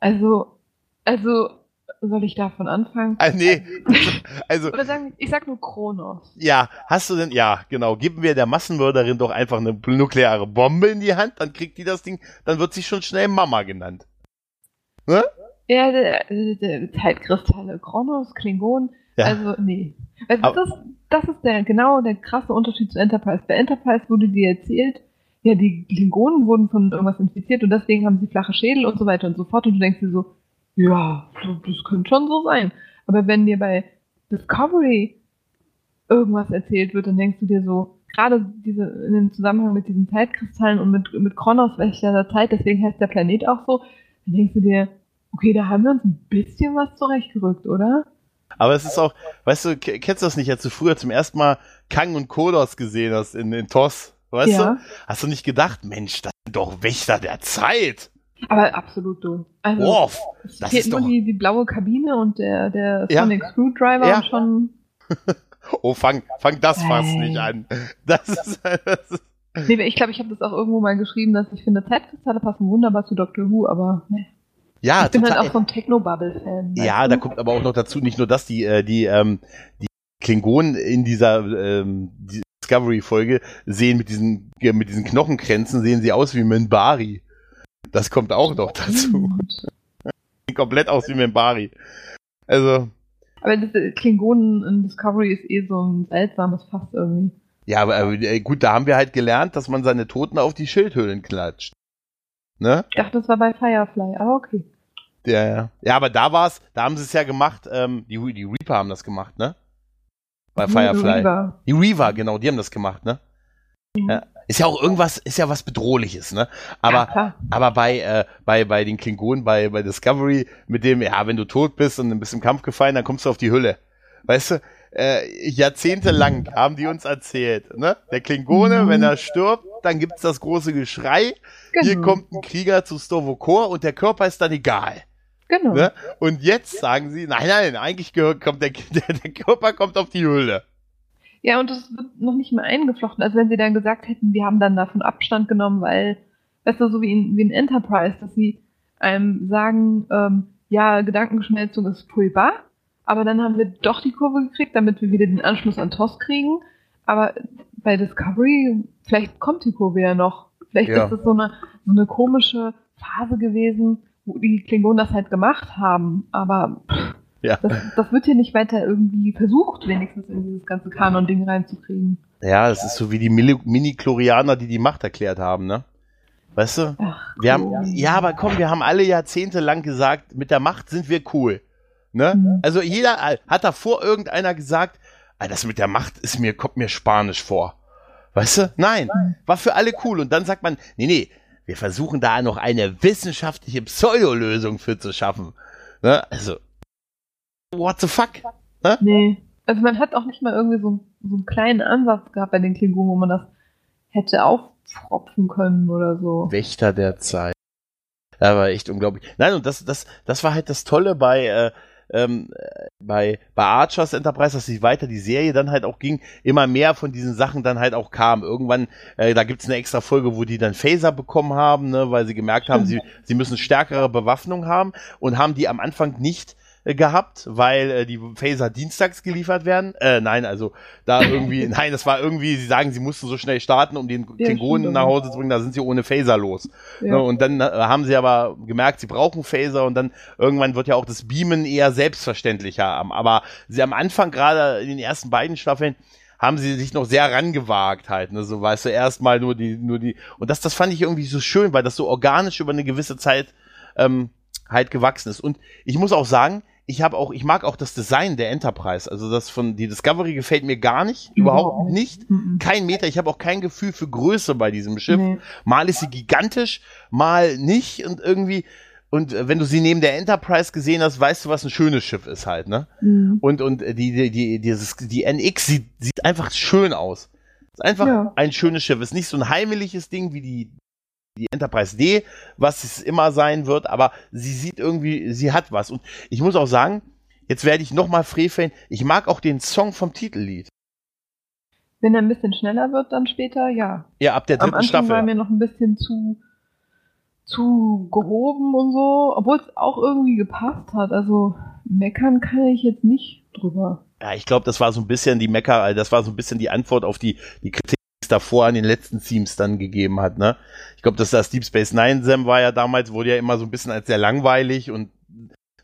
Also, also, soll ich davon anfangen? Ah, nee. *laughs* Also, Oder sagen, ich sag nur Kronos. ja, hast du denn, ja, genau, geben wir der Massenmörderin doch einfach eine nukleare Bombe in die Hand, dann kriegt die das Ding, dann wird sie schon schnell Mama genannt. Ne? Ja, der, der, Zeitkristalle, Kronos, Klingon, Ja. also nee. Also Aber- das, das ist der genau der krasse Unterschied zu Enterprise. Bei Enterprise wurde dir erzählt, ja, die Klingonen wurden von irgendwas infiziert und deswegen haben sie flache Schädel und so weiter und so fort. Und du denkst dir so, ja, das könnte schon so sein. Aber wenn dir bei Discovery irgendwas erzählt wird, dann denkst du dir so, gerade diese, in dem Zusammenhang mit diesen Zeitkristallen und mit, mit Kronos Wächter der Zeit, deswegen heißt der Planet auch so, dann denkst du dir, okay, da haben wir uns ein bisschen was zurechtgerückt, oder? Aber es ist auch, weißt du, kennst du das nicht, als du früher zum ersten Mal Kang und Kodos gesehen hast in, in TOS? Weißt Ja. du? Hast du nicht gedacht, Mensch, das sind doch Wächter der Zeit. Aber absolut du. Also, Worf, es das fehlt ist nur doch- die, die blaue Kabine und der, der Ja. Sonic Screwdriver Ja. und schon. *laughs* Oh, fang, fang das fast Hey. nicht an. Das ist, *laughs* das ist Nee, ich glaube, ich habe das auch irgendwo mal geschrieben, dass ich finde, Zeitkristalle passen wunderbar zu Doctor Who, aber ne. ja, ich bin total. halt auch so ein Techno-Bubble-Fan. ja, weißt da du? kommt aber auch noch dazu, nicht nur das, die, äh, die, ähm, die Klingonen in dieser ähm, die Discovery-Folge sehen mit diesen, äh, mit diesen Knochenkränzen, sehen sie aus wie Minbari. Das kommt auch noch *laughs* dazu. Sehen komplett aus wie Minbari. Also, Aber das äh, Klingonen in Discovery ist eh so ein seltsames Fass irgendwie. ja, aber äh, gut, da haben wir halt gelernt, dass man seine Toten auf die Schildhöhlen klatscht. Ne? Ich dachte, das war bei Firefly, aber okay. Ja, ja. Ja, aber da war's, da haben sie es ja gemacht, ähm, die, die Reaper haben das gemacht, ne? Bei Firefly. Reaver. Die Reaver, genau, die haben das gemacht, ne? Mhm. Ja. Ist ja auch irgendwas, ist ja was Bedrohliches, ne? Aber, ja, aber bei, äh, bei, bei den Klingonen, bei, bei Discovery, mit dem, ja, wenn du tot bist und ein bisschen im Kampf gefallen, dann kommst du auf die Hülle. Weißt du, äh, jahrzehntelang haben die uns erzählt, ne? Der Klingone, Mhm. wenn er stirbt, dann gibt's das große Geschrei. Hier Genau. kommt ein Krieger zu Stovokor und der Körper ist dann egal. Genau. Ne? Und jetzt sagen sie, nein, nein, eigentlich gehört, kommt der, *laughs* der, der Körper kommt auf die Hülle. Ja, und das wird noch nicht mal eingeflochten. Also wenn sie dann gesagt hätten, wir haben dann davon Abstand genommen, weil, weißt du, so wie in, wie in Enterprise, dass sie einem sagen, ähm, ja, Gedankenschmelzung ist furchtbar, aber dann haben wir doch die Kurve gekriegt, damit wir wieder den Anschluss an TOS kriegen. Aber bei Discovery, vielleicht kommt die Kurve ja noch. Vielleicht Ja. ist das so eine, so eine komische Phase gewesen, wo die Klingonen das halt gemacht haben. Aber pff, Ja. das, das wird hier nicht weiter irgendwie versucht, wenigstens in dieses ganze Kanon-Ding reinzukriegen. Ja, es ist so wie die Mini-Chlorianer, die die Macht erklärt haben, ne? Weißt du? Ach, Wir haben, cool. ja, aber komm, wir haben alle Jahrzehnte lang gesagt, mit der Macht sind wir cool. Ne? Mhm. Also jeder äh, hat davor irgendeiner gesagt, ah, das mit der Macht ist mir, kommt mir spanisch vor. Weißt du? Nein, war für alle cool. Und dann sagt man, nee, nee, wir versuchen da noch eine wissenschaftliche Pseudolösung für zu schaffen. Ne? Also, what the fuck? Nee. Also man hat auch nicht mal irgendwie so, so einen kleinen Ansatz gehabt bei den Klingonen, wo man das hätte aufpropfen können oder so. Wächter der Zeit. Das war echt unglaublich. Nein, und das, das, das war halt das Tolle bei, äh, ähm, äh, bei, bei Archers Enterprise, dass sich weiter die Serie dann halt auch ging, immer mehr von diesen Sachen dann halt auch kam. Irgendwann, äh, da gibt's eine extra Folge, wo die dann Phaser bekommen haben, ne, weil sie gemerkt haben, sie, sie müssen stärkere Bewaffnung haben und haben die am Anfang nicht gehabt, weil äh, die Phaser dienstags geliefert werden. Äh, nein, also da irgendwie, *laughs* nein, das war irgendwie, sie sagen, sie mussten so schnell starten, um den Ja, Klingonen nach Hause zu bringen, da sind sie ohne Phaser los. Ja. Ne, und dann äh, haben sie aber gemerkt, sie brauchen Phaser und dann irgendwann wird ja auch das Beamen eher selbstverständlicher. Aber sie am Anfang, gerade in den ersten beiden Staffeln, haben sie sich noch sehr rangewagt halt, ne, so weißt du, erstmal nur die, nur die, und das, das fand ich irgendwie so schön, weil das so organisch über eine gewisse Zeit ähm, halt gewachsen ist. Und ich muss auch sagen, ich habe auch, ich mag auch das Design der Enterprise, also das von, die Discovery gefällt mir gar nicht, überhaupt nicht, Mhm. kein Meter, ich habe auch kein Gefühl für Größe bei diesem Schiff. Nee. Mal ist sie gigantisch, mal nicht und irgendwie, und äh, wenn du sie neben der Enterprise gesehen hast, weißt du, was ein schönes Schiff ist halt, ne? Mhm. Und, und äh, die, die, die, dieses, die NX sieht, sieht einfach schön aus. Ist einfach Ja. ein schönes Schiff. Ist nicht so ein heimeliges Ding wie die, die Enterprise D, was es immer sein wird, aber sie sieht irgendwie, sie hat was. Und ich muss auch sagen, jetzt werde ich nochmal freveln, ich mag auch den Song vom Titellied. Wenn er ein bisschen schneller wird, dann später, ja. Ja, ab der Am dritten Anfang Staffel. war mir noch ein bisschen zu, zu gehoben und so, obwohl es auch irgendwie gepasst hat. Also meckern kann ich jetzt nicht drüber. Ja, ich glaube, das war so ein bisschen die Mecker, das war so ein bisschen die Antwort auf die, die Kritik, davor an den letzten Themes dann gegeben hat, ne? Ich glaube, dass das Deep Space Nine Sam war ja damals, wurde ja immer so ein bisschen als sehr langweilig und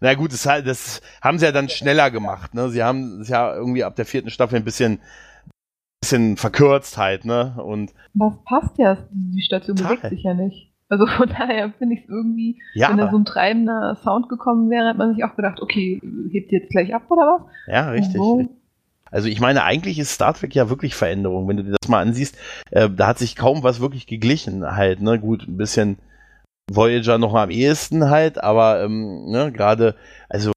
na gut, das, das haben sie ja dann schneller gemacht, ne? Sie haben es ja irgendwie ab der vierten Staffel ein bisschen, bisschen verkürzt halt, ne? Und Was passt ja? Die Station Total. bewegt sich ja nicht. Also von *laughs* daher finde ich es irgendwie, ja, wenn da so ein treibender Sound gekommen wäre, hat man sich auch gedacht, okay, hebt die jetzt gleich ab oder was? ja, richtig. Oh, Also ich meine, eigentlich ist Star Trek ja wirklich Veränderung. Wenn du dir das mal ansiehst, äh, da hat sich kaum was wirklich geglichen halt, ne? Gut, ein bisschen Voyager noch am ehesten halt, aber ähm, ne, gerade, also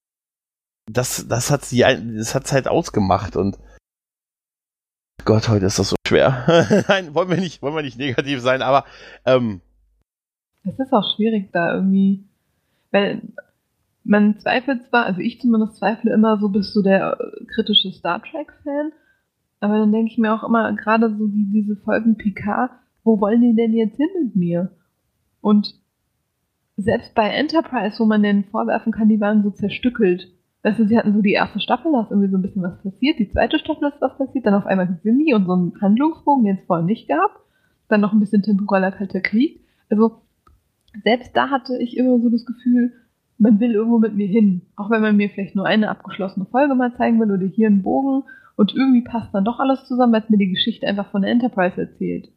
das, das hat sie, das hat's halt ausgemacht und Gott, heute ist das so schwer. *laughs* Nein, wollen wir nicht, wollen wir nicht negativ sein, aber ähm, Es ist auch schwierig da irgendwie, weil man zweifelt zwar, also ich zumindest zweifle immer so, bist du der äh, kritische Star Trek-Fan, aber dann denke ich mir auch immer, gerade so die, diese Folgen Picard, wo wollen die denn jetzt hin mit mir? Und selbst bei Enterprise, wo man denen vorwerfen kann, die waren so zerstückelt. Weißt du, sie hatten so die erste Staffel, da ist irgendwie so ein bisschen was passiert, die zweite Staffel ist was passiert, dann auf einmal sind die und so einen Handlungsbogen, den es vorher nicht gab, dann noch ein bisschen temporaler kalter Krieg. Also selbst da hatte ich immer so das Gefühl, man will irgendwo mit mir hin. Auch wenn man mir vielleicht nur eine abgeschlossene Folge mal zeigen will oder hier einen Bogen und irgendwie passt dann doch alles zusammen, weil es mir die Geschichte einfach von der Enterprise erzählt.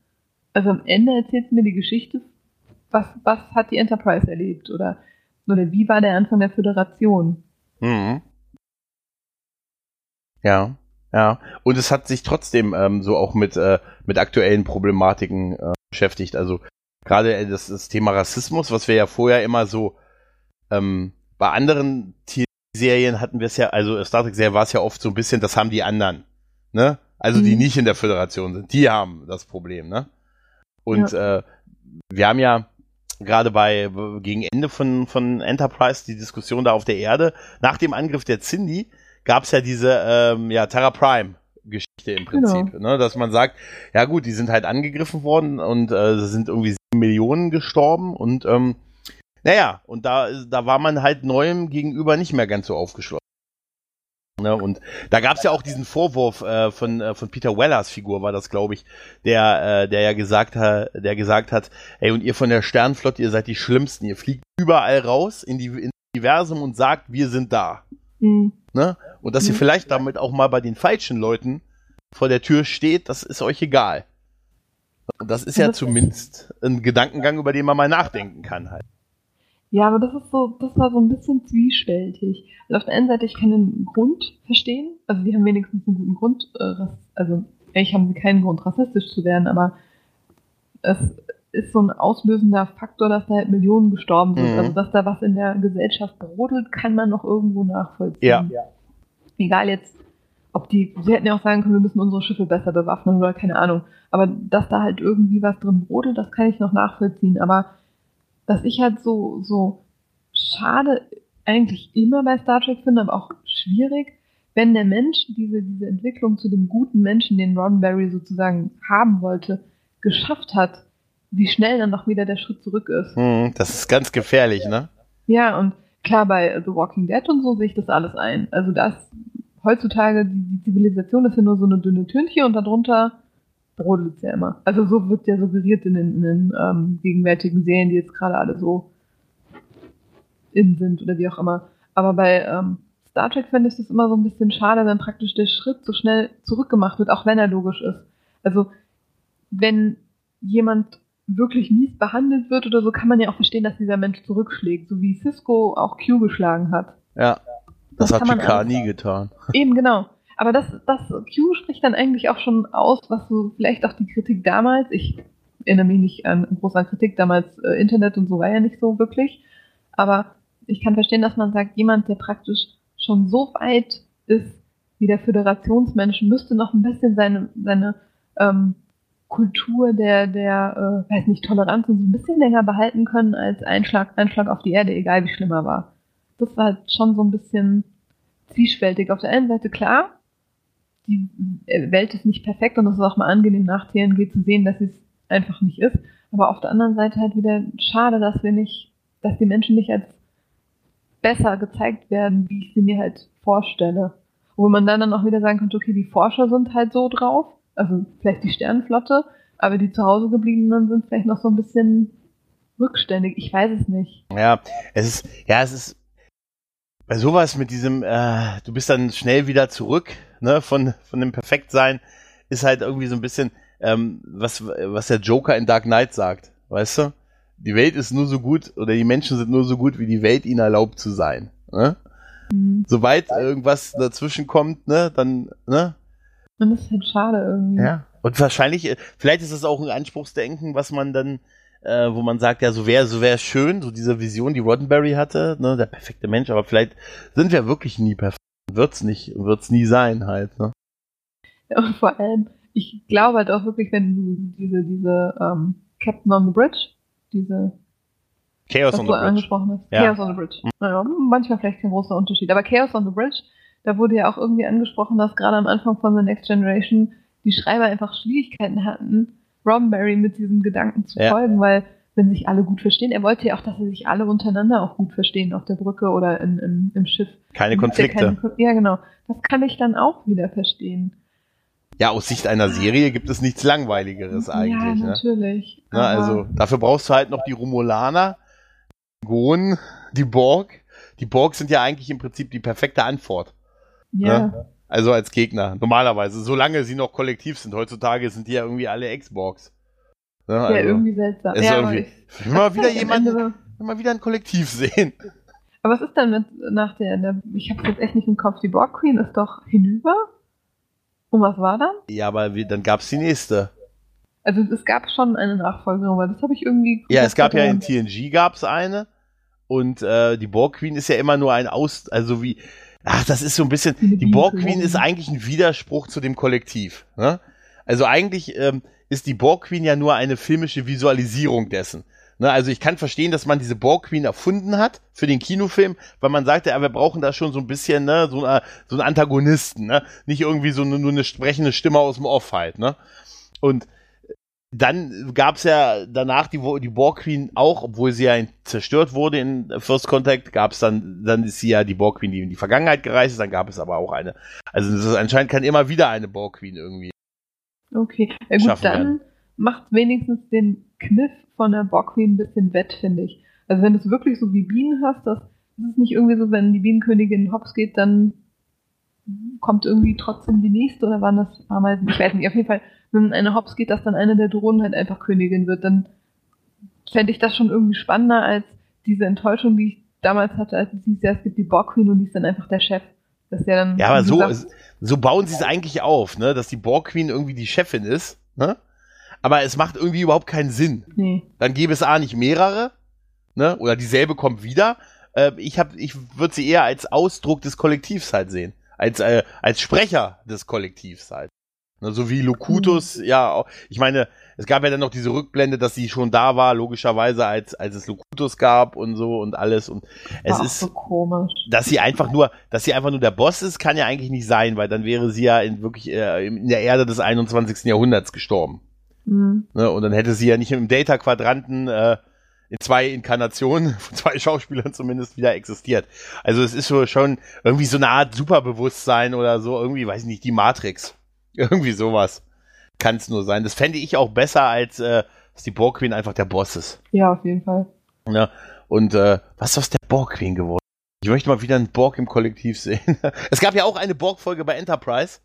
Also am Ende erzählt es mir die Geschichte, was, was hat die Enterprise erlebt oder, oder wie war der Anfang der Föderation. Mhm. Ja, ja. Und es hat sich trotzdem ähm, so auch mit, äh, mit aktuellen Problematiken äh, beschäftigt. Also gerade das, das Thema Rassismus, was wir ja vorher immer so ähm, bei anderen Serien hatten wir es ja, also Star Trek Serie war es ja oft so ein bisschen, das haben die anderen, ne? Also die Mhm. nicht in der Föderation sind, die haben das Problem, ne? Und äh, wir haben ja gerade bei gegen Ende von, von Enterprise die Diskussion da auf der Erde, nach dem Angriff der Cindy, gab es ja diese ähm, ja, Terra Prime Geschichte im Prinzip, ne? dass man sagt, ja gut, die sind halt angegriffen worden und äh, sind irgendwie sieben Millionen gestorben und ähm, naja, und da, da war man halt neuem gegenüber nicht mehr ganz so aufgeschlossen. Ne, und da gab es ja auch diesen Vorwurf äh, von, äh, von Peter Wellers Figur, war das, glaube ich, der, äh, der ja gesagt hat, der gesagt hat, ey, und ihr von der Sternflotte, ihr seid die Schlimmsten, ihr fliegt überall raus in die ins Universum und sagt, wir sind da. Mhm. Ne? Und dass ihr Mhm. vielleicht damit auch mal bei den falschen Leuten vor der Tür steht, das ist euch egal. Und das ist ja zumindest ein Gedankengang, über den man mal nachdenken kann halt. Ja, aber das ist so, das war so ein bisschen zwiespältig. Also auf der einen Seite, ich kann den Grund verstehen. Also die haben wenigstens einen guten Grund, äh, rass- also eigentlich haben sie keinen Grund, rassistisch zu werden, aber es ist so ein auslösender Faktor, dass da halt Millionen gestorben sind. Mhm. Also dass da was in der Gesellschaft brodelt, kann man noch irgendwo nachvollziehen. Ja. Egal jetzt, ob die, sie hätten ja auch sagen können, wir müssen unsere Schiffe besser bewaffnen oder keine Ahnung. Aber dass da halt irgendwie was drin brodelt, das kann ich noch nachvollziehen. Aber dass ich halt so, so schade eigentlich immer bei Star Trek finde, aber auch schwierig, wenn der Mensch diese, diese Entwicklung zu dem guten Menschen, den Roddenberry sozusagen haben wollte, geschafft hat, wie schnell dann noch wieder der Schritt zurück ist. Hm, das ist ganz gefährlich, ne? Ja, und klar, bei The Walking Dead und so sehe ich das alles ein. Also das heutzutage, die, Zivilisation ist ja nur so eine dünne Tünche und darunter brodelt es ja immer. Also so wird ja suggeriert in den, in den ähm, gegenwärtigen Serien, die jetzt gerade alle so in sind oder wie auch immer. Aber bei ähm, Star Trek finde ich das immer so ein bisschen schade, wenn praktisch der Schritt so schnell zurückgemacht wird, auch wenn er logisch ist. Also wenn jemand wirklich mies behandelt wird oder so, kann man ja auch verstehen, dass dieser Mensch zurückschlägt, so wie Cisco auch Q geschlagen hat. Ja, das, das hat Picard nie getan. Eben, genau. Aber das, das Q spricht dann eigentlich auch schon aus, was so vielleicht auch die Kritik damals, ich erinnere mich nicht an große Kritik, damals äh, Internet und so war ja nicht so wirklich, aber ich kann verstehen, dass man sagt, jemand, der praktisch schon so weit ist wie der Föderationsmensch, müsste noch ein bisschen seine, seine ähm, Kultur der, der äh, weiß nicht, Toleranz und so ein bisschen länger behalten können als Einschlag, Einschlag auf die Erde, egal wie schlimm er war. Das war halt schon so ein bisschen zwiespältig. Auf der einen Seite klar, die Welt ist nicht perfekt und es ist auch mal angenehm nach TNG zu sehen, dass sie es einfach nicht ist. Aber auf der anderen Seite halt wieder schade, dass wir nicht, dass die Menschen nicht als besser gezeigt werden, wie ich sie mir halt vorstelle. Wo man dann, dann auch wieder sagen könnte, okay, die Forscher sind halt so drauf, also vielleicht die Sternenflotte, aber die zu Hause gebliebenen sind vielleicht noch so ein bisschen rückständig. Ich weiß es nicht. Ja, es ist, ja, es ist bei sowas mit diesem, äh, du bist dann schnell wieder zurück, ne, von, von dem Perfektsein, ist halt irgendwie so ein bisschen, ähm, was, was der Joker in Dark Knight sagt, weißt du? die Welt ist nur so gut oder die Menschen sind nur so gut, wie die Welt ihnen erlaubt zu sein. Ne? Mhm. Sobald irgendwas dazwischen kommt, ne, dann, ne? Und das ist halt schade irgendwie. Ja. Und wahrscheinlich, äh, vielleicht ist das auch ein Anspruchsdenken, was man dann, äh, wo man sagt, ja, so wäre so wäre schön, so diese Vision, die Roddenberry hatte, ne, der perfekte Mensch, aber vielleicht sind wir wirklich nie perfekt. Wird's nicht, wird's nie sein halt, ne? Ja, und vor allem, ich glaube halt auch wirklich, wenn du diese, diese ähm, Captain on the Bridge diese Chaos on the Bridge. angesprochen hast. Ja. Chaos on the Bridge. Mhm. Naja, manchmal vielleicht kein großer Unterschied. Aber Chaos on the Bridge, da wurde ja auch irgendwie angesprochen, dass gerade am Anfang von The Next Generation die Schreiber einfach Schwierigkeiten hatten, Roddenberry mit diesem Gedanken zu ja. folgen, weil wenn sich alle gut verstehen, er wollte ja auch, dass sie sich alle untereinander auch gut verstehen auf der Brücke oder in, in, im Schiff. Keine Konflikte. Ja, keine, ja, genau. Das kann ich dann auch wieder verstehen. Ja, aus Sicht einer Serie gibt es nichts Langweiligeres eigentlich. Ja, ne? natürlich. Ne? also dafür brauchst du halt noch die Romulaner, Gon, die Borg. Die Borg sind ja eigentlich im Prinzip die perfekte Antwort. Ja. Ne? Also als Gegner, normalerweise, solange sie noch kollektiv sind. Heutzutage sind die ja irgendwie alle Ex-Borgs. Ne? Also, ja, irgendwie seltsam. Ist ja, irgendwie, *laughs* immer *laughs* wieder jemand, immer wieder ein Kollektiv sehen. Aber was ist denn mit nach der, der ich habe jetzt echt nicht im Kopf, die Borg Queen ist doch hinüber? Und was war dann? Ja, aber wie, dann gab es die nächste. Also es gab schon eine Nachfolgerin, weil das habe ich irgendwie. Ja, es gab ja in TNG gab es eine. Und äh, die Borg Queen ist ja immer nur ein Aus, also wie, ach, das ist so ein bisschen, die Borg Queen ist eigentlich ein Widerspruch zu dem Kollektiv. Ne? Also eigentlich ähm, ist die Borg Queen ja nur eine filmische Visualisierung dessen. Ne, also ich kann verstehen, dass man diese Borg Queen erfunden hat für den Kinofilm, weil man sagte, ja, wir brauchen da schon so ein bisschen, ne, so, eine, so einen Antagonisten, ne? Nicht irgendwie so nur eine sprechende Stimme aus dem Off halt, ne? Und dann gab's ja danach die, die Borg Queen auch, obwohl sie ja zerstört wurde in First Contact, gab's dann, dann ist sie ja die Borg Queen, die in die Vergangenheit gereist ist, dann gab es aber auch eine. Also anscheinend kann immer wieder eine Borg Queen irgendwie. Okay, ja gut, dann werden. macht wenigstens den Kniff von der Borg Queen ein bisschen wett, finde ich. Also wenn du es wirklich so wie Bienen hast, das, das ist nicht irgendwie so, wenn die Bienenkönigin hops geht, dann kommt irgendwie trotzdem die nächste oder waren das Ameisen? Ich weiß nicht. Auf jeden Fall, wenn eine hops geht, dass dann eine der Drohnen halt einfach Königin wird, dann fände ich das schon irgendwie spannender als diese Enttäuschung, die ich damals hatte, als es hieß, ja, es gibt die Borg Queen und die ist dann einfach der Chef. Das ist ja dann. Ja, aber so, so bauen sie es eigentlich auf, ne, dass die Borg Queen irgendwie die Chefin ist, ne? aber es macht irgendwie überhaupt keinen Sinn. Nee. Dann gäbe es A nicht mehrere, ne? Oder dieselbe kommt wieder. Äh, ich hab, ich würde sie eher als Ausdruck des Kollektivs halt sehen. Als, äh, als Sprecher des Kollektivs halt. Ne, so wie Locutus, mhm. ja, ich meine, es gab ja dann noch diese Rückblende, dass sie schon da war, logischerweise, als, als es Locutus gab und so und alles. Und es Ach, ist, so komisch. dass sie einfach nur, dass sie einfach nur der Boss ist, kann ja eigentlich nicht sein, weil dann wäre sie ja in wirklich äh, in der Erde des 21. Jahrhunderts gestorben. Mhm. Ne, und dann hätte sie ja nicht im Data-Quadranten äh, in zwei Inkarnationen *laughs* von zwei Schauspielern zumindest wieder existiert. Also es ist so schon irgendwie so eine Art Superbewusstsein oder so, irgendwie, weiß ich nicht, die Matrix. *laughs* Irgendwie sowas kann es nur sein. Das fände ich auch besser, als äh, dass die Borg Queen einfach der Boss ist. Ja, auf jeden Fall. Ja, und äh, was ist aus der Borg Queen geworden? Ich möchte mal wieder einen Borg im Kollektiv sehen. *laughs* es gab ja auch eine Borg-Folge bei Enterprise,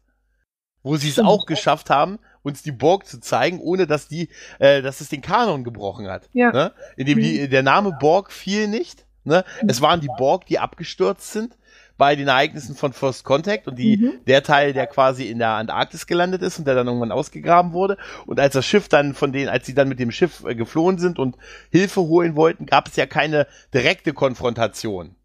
wo sie es auch geschafft haben, uns die Borg zu zeigen, ohne dass die, äh, dass es den Kanon gebrochen hat. Ja. Ne? Indem die, der Name Borg fiel nicht. Ne? Es waren die Borg, die abgestürzt sind bei den Ereignissen von First Contact und die, Mhm. der Teil, der quasi in der Antarktis gelandet ist und der dann irgendwann ausgegraben wurde. Und als das Schiff dann von denen, als sie dann mit dem Schiff äh, geflohen sind und Hilfe holen wollten, gab es ja keine direkte Konfrontation.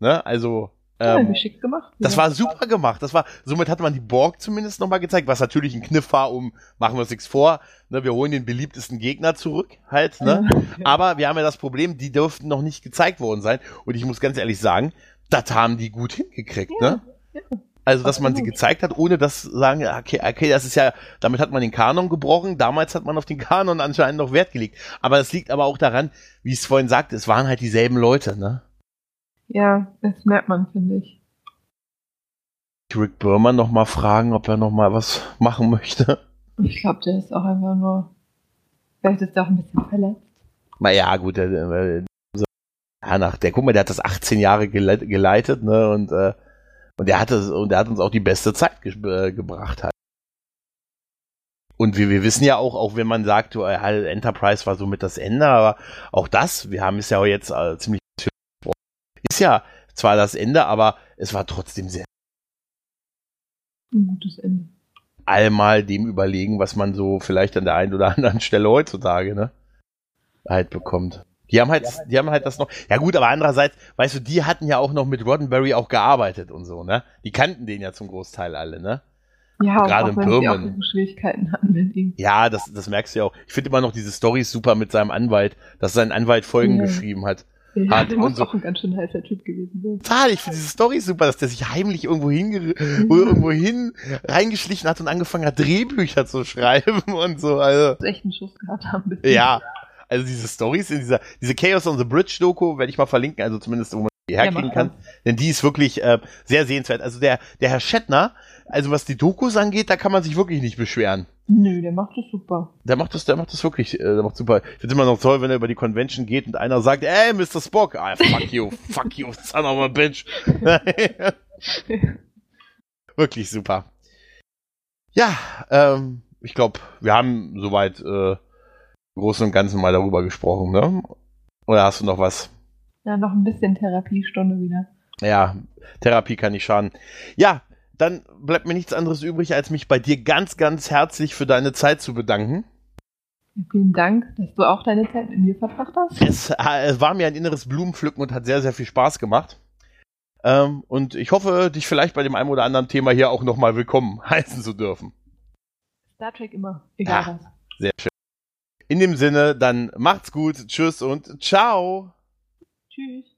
Ne? Also, Ja, ähm, geschickt gemacht. das ja. war super gemacht. Das war, somit hat man die Borg zumindest nochmal gezeigt, was natürlich ein Kniff war, um, machen wir uns nichts vor, ne, wir holen den beliebtesten Gegner zurück, halt, ne? Ja. Aber wir haben ja das Problem, die dürften noch nicht gezeigt worden sein. Und ich muss ganz ehrlich sagen, das haben die gut hingekriegt, ne? ja. Also, dass man sie gezeigt hat, ohne dass sagen, ja, okay, okay, das ist ja, damit hat man den Kanon gebrochen. Damals hat man auf den Kanon anscheinend noch Wert gelegt. Aber es liegt aber auch daran, wie ich es vorhin sagte, es waren halt dieselben Leute, ne? Ja, das merkt man, finde ich. Rick Berman noch mal fragen, ob er noch mal was machen möchte. Ich glaube, der ist auch einfach nur. Vielleicht ist er auch ein bisschen verletzt. Na ja, gut, der, der, ja, nach, der, guck mal, der hat das 18 Jahre gele geleitet, ne, und, äh, und der hat das, und der hat uns auch die beste Zeit ge äh, gebracht halt. Und wir, wir wissen ja auch, auch wenn man sagt, du, äh, Enterprise war so mit das Ende, aber auch das, wir haben es ja auch jetzt äh, ziemlich ist ja zwar das Ende, aber es war trotzdem sehr Ein gutes Ende. allmal dem überlegen, was man so vielleicht an der einen oder anderen Stelle heutzutage, ne, halt bekommt. Die haben halt, die haben halt das noch, ja gut, aber andererseits, weißt du, die hatten ja auch noch mit Roddenberry auch gearbeitet und so, ne? Die kannten den ja zum Großteil alle, ne? Ja, Gerade in Birmen. Schwierigkeiten hatten mit ihm. Ja, das, das merkst du ja auch. Ich finde immer noch diese Storys super mit seinem Anwalt, dass sein Anwalt Folgen Ja. geschrieben hat. Ja, Hat der und muss so- auch ein ganz schön heißer Typ gewesen sein. Total, ich finde diese Story super, dass der sich heimlich irgendwo, hinge irgendwo hin reingeschlichen hat und angefangen hat, Drehbücher zu schreiben *laughs* und so. Also, echt einen Schuss gehabt haben. bis- Ja, also diese Stories in dieser, diese Chaos on the Bridge Doku werde ich mal verlinken, also zumindest wo man die herkriegen mach kann, denn die ist wirklich äh, sehr sehenswert. Also der, der Herr Schettner, also was die Dokus angeht, da kann man sich wirklich nicht beschweren. Nö, der macht das super. Der macht das, der macht das wirklich, äh, der macht super. Ich finde immer noch toll, wenn er über die Convention geht und einer sagt, ey, Mr. Spock, ah, fuck you, *laughs* fuck you, son of a bitch. *laughs* wirklich super. Ja, ähm, ich glaube, wir haben soweit äh, Großen und Ganzen mal darüber gesprochen, ne? Oder hast du noch was? Ja, noch ein bisschen Therapiestunde wieder. Ja, Therapie kann nicht schaden. Ja, dann bleibt mir nichts anderes übrig, als mich bei dir ganz, ganz herzlich für deine Zeit zu bedanken. Vielen Dank, dass du auch deine Zeit mit mir verbracht hast. Es, äh, war mir ein inneres Blumenpflücken und hat sehr, sehr viel Spaß gemacht. Ähm, und ich hoffe, dich vielleicht bei dem einen oder anderen Thema hier auch nochmal willkommen *laughs* heißen zu dürfen. Star Trek immer, egal Ja. was. Sehr schön. In dem Sinne, dann macht's gut, tschüss und ciao. Tschüss.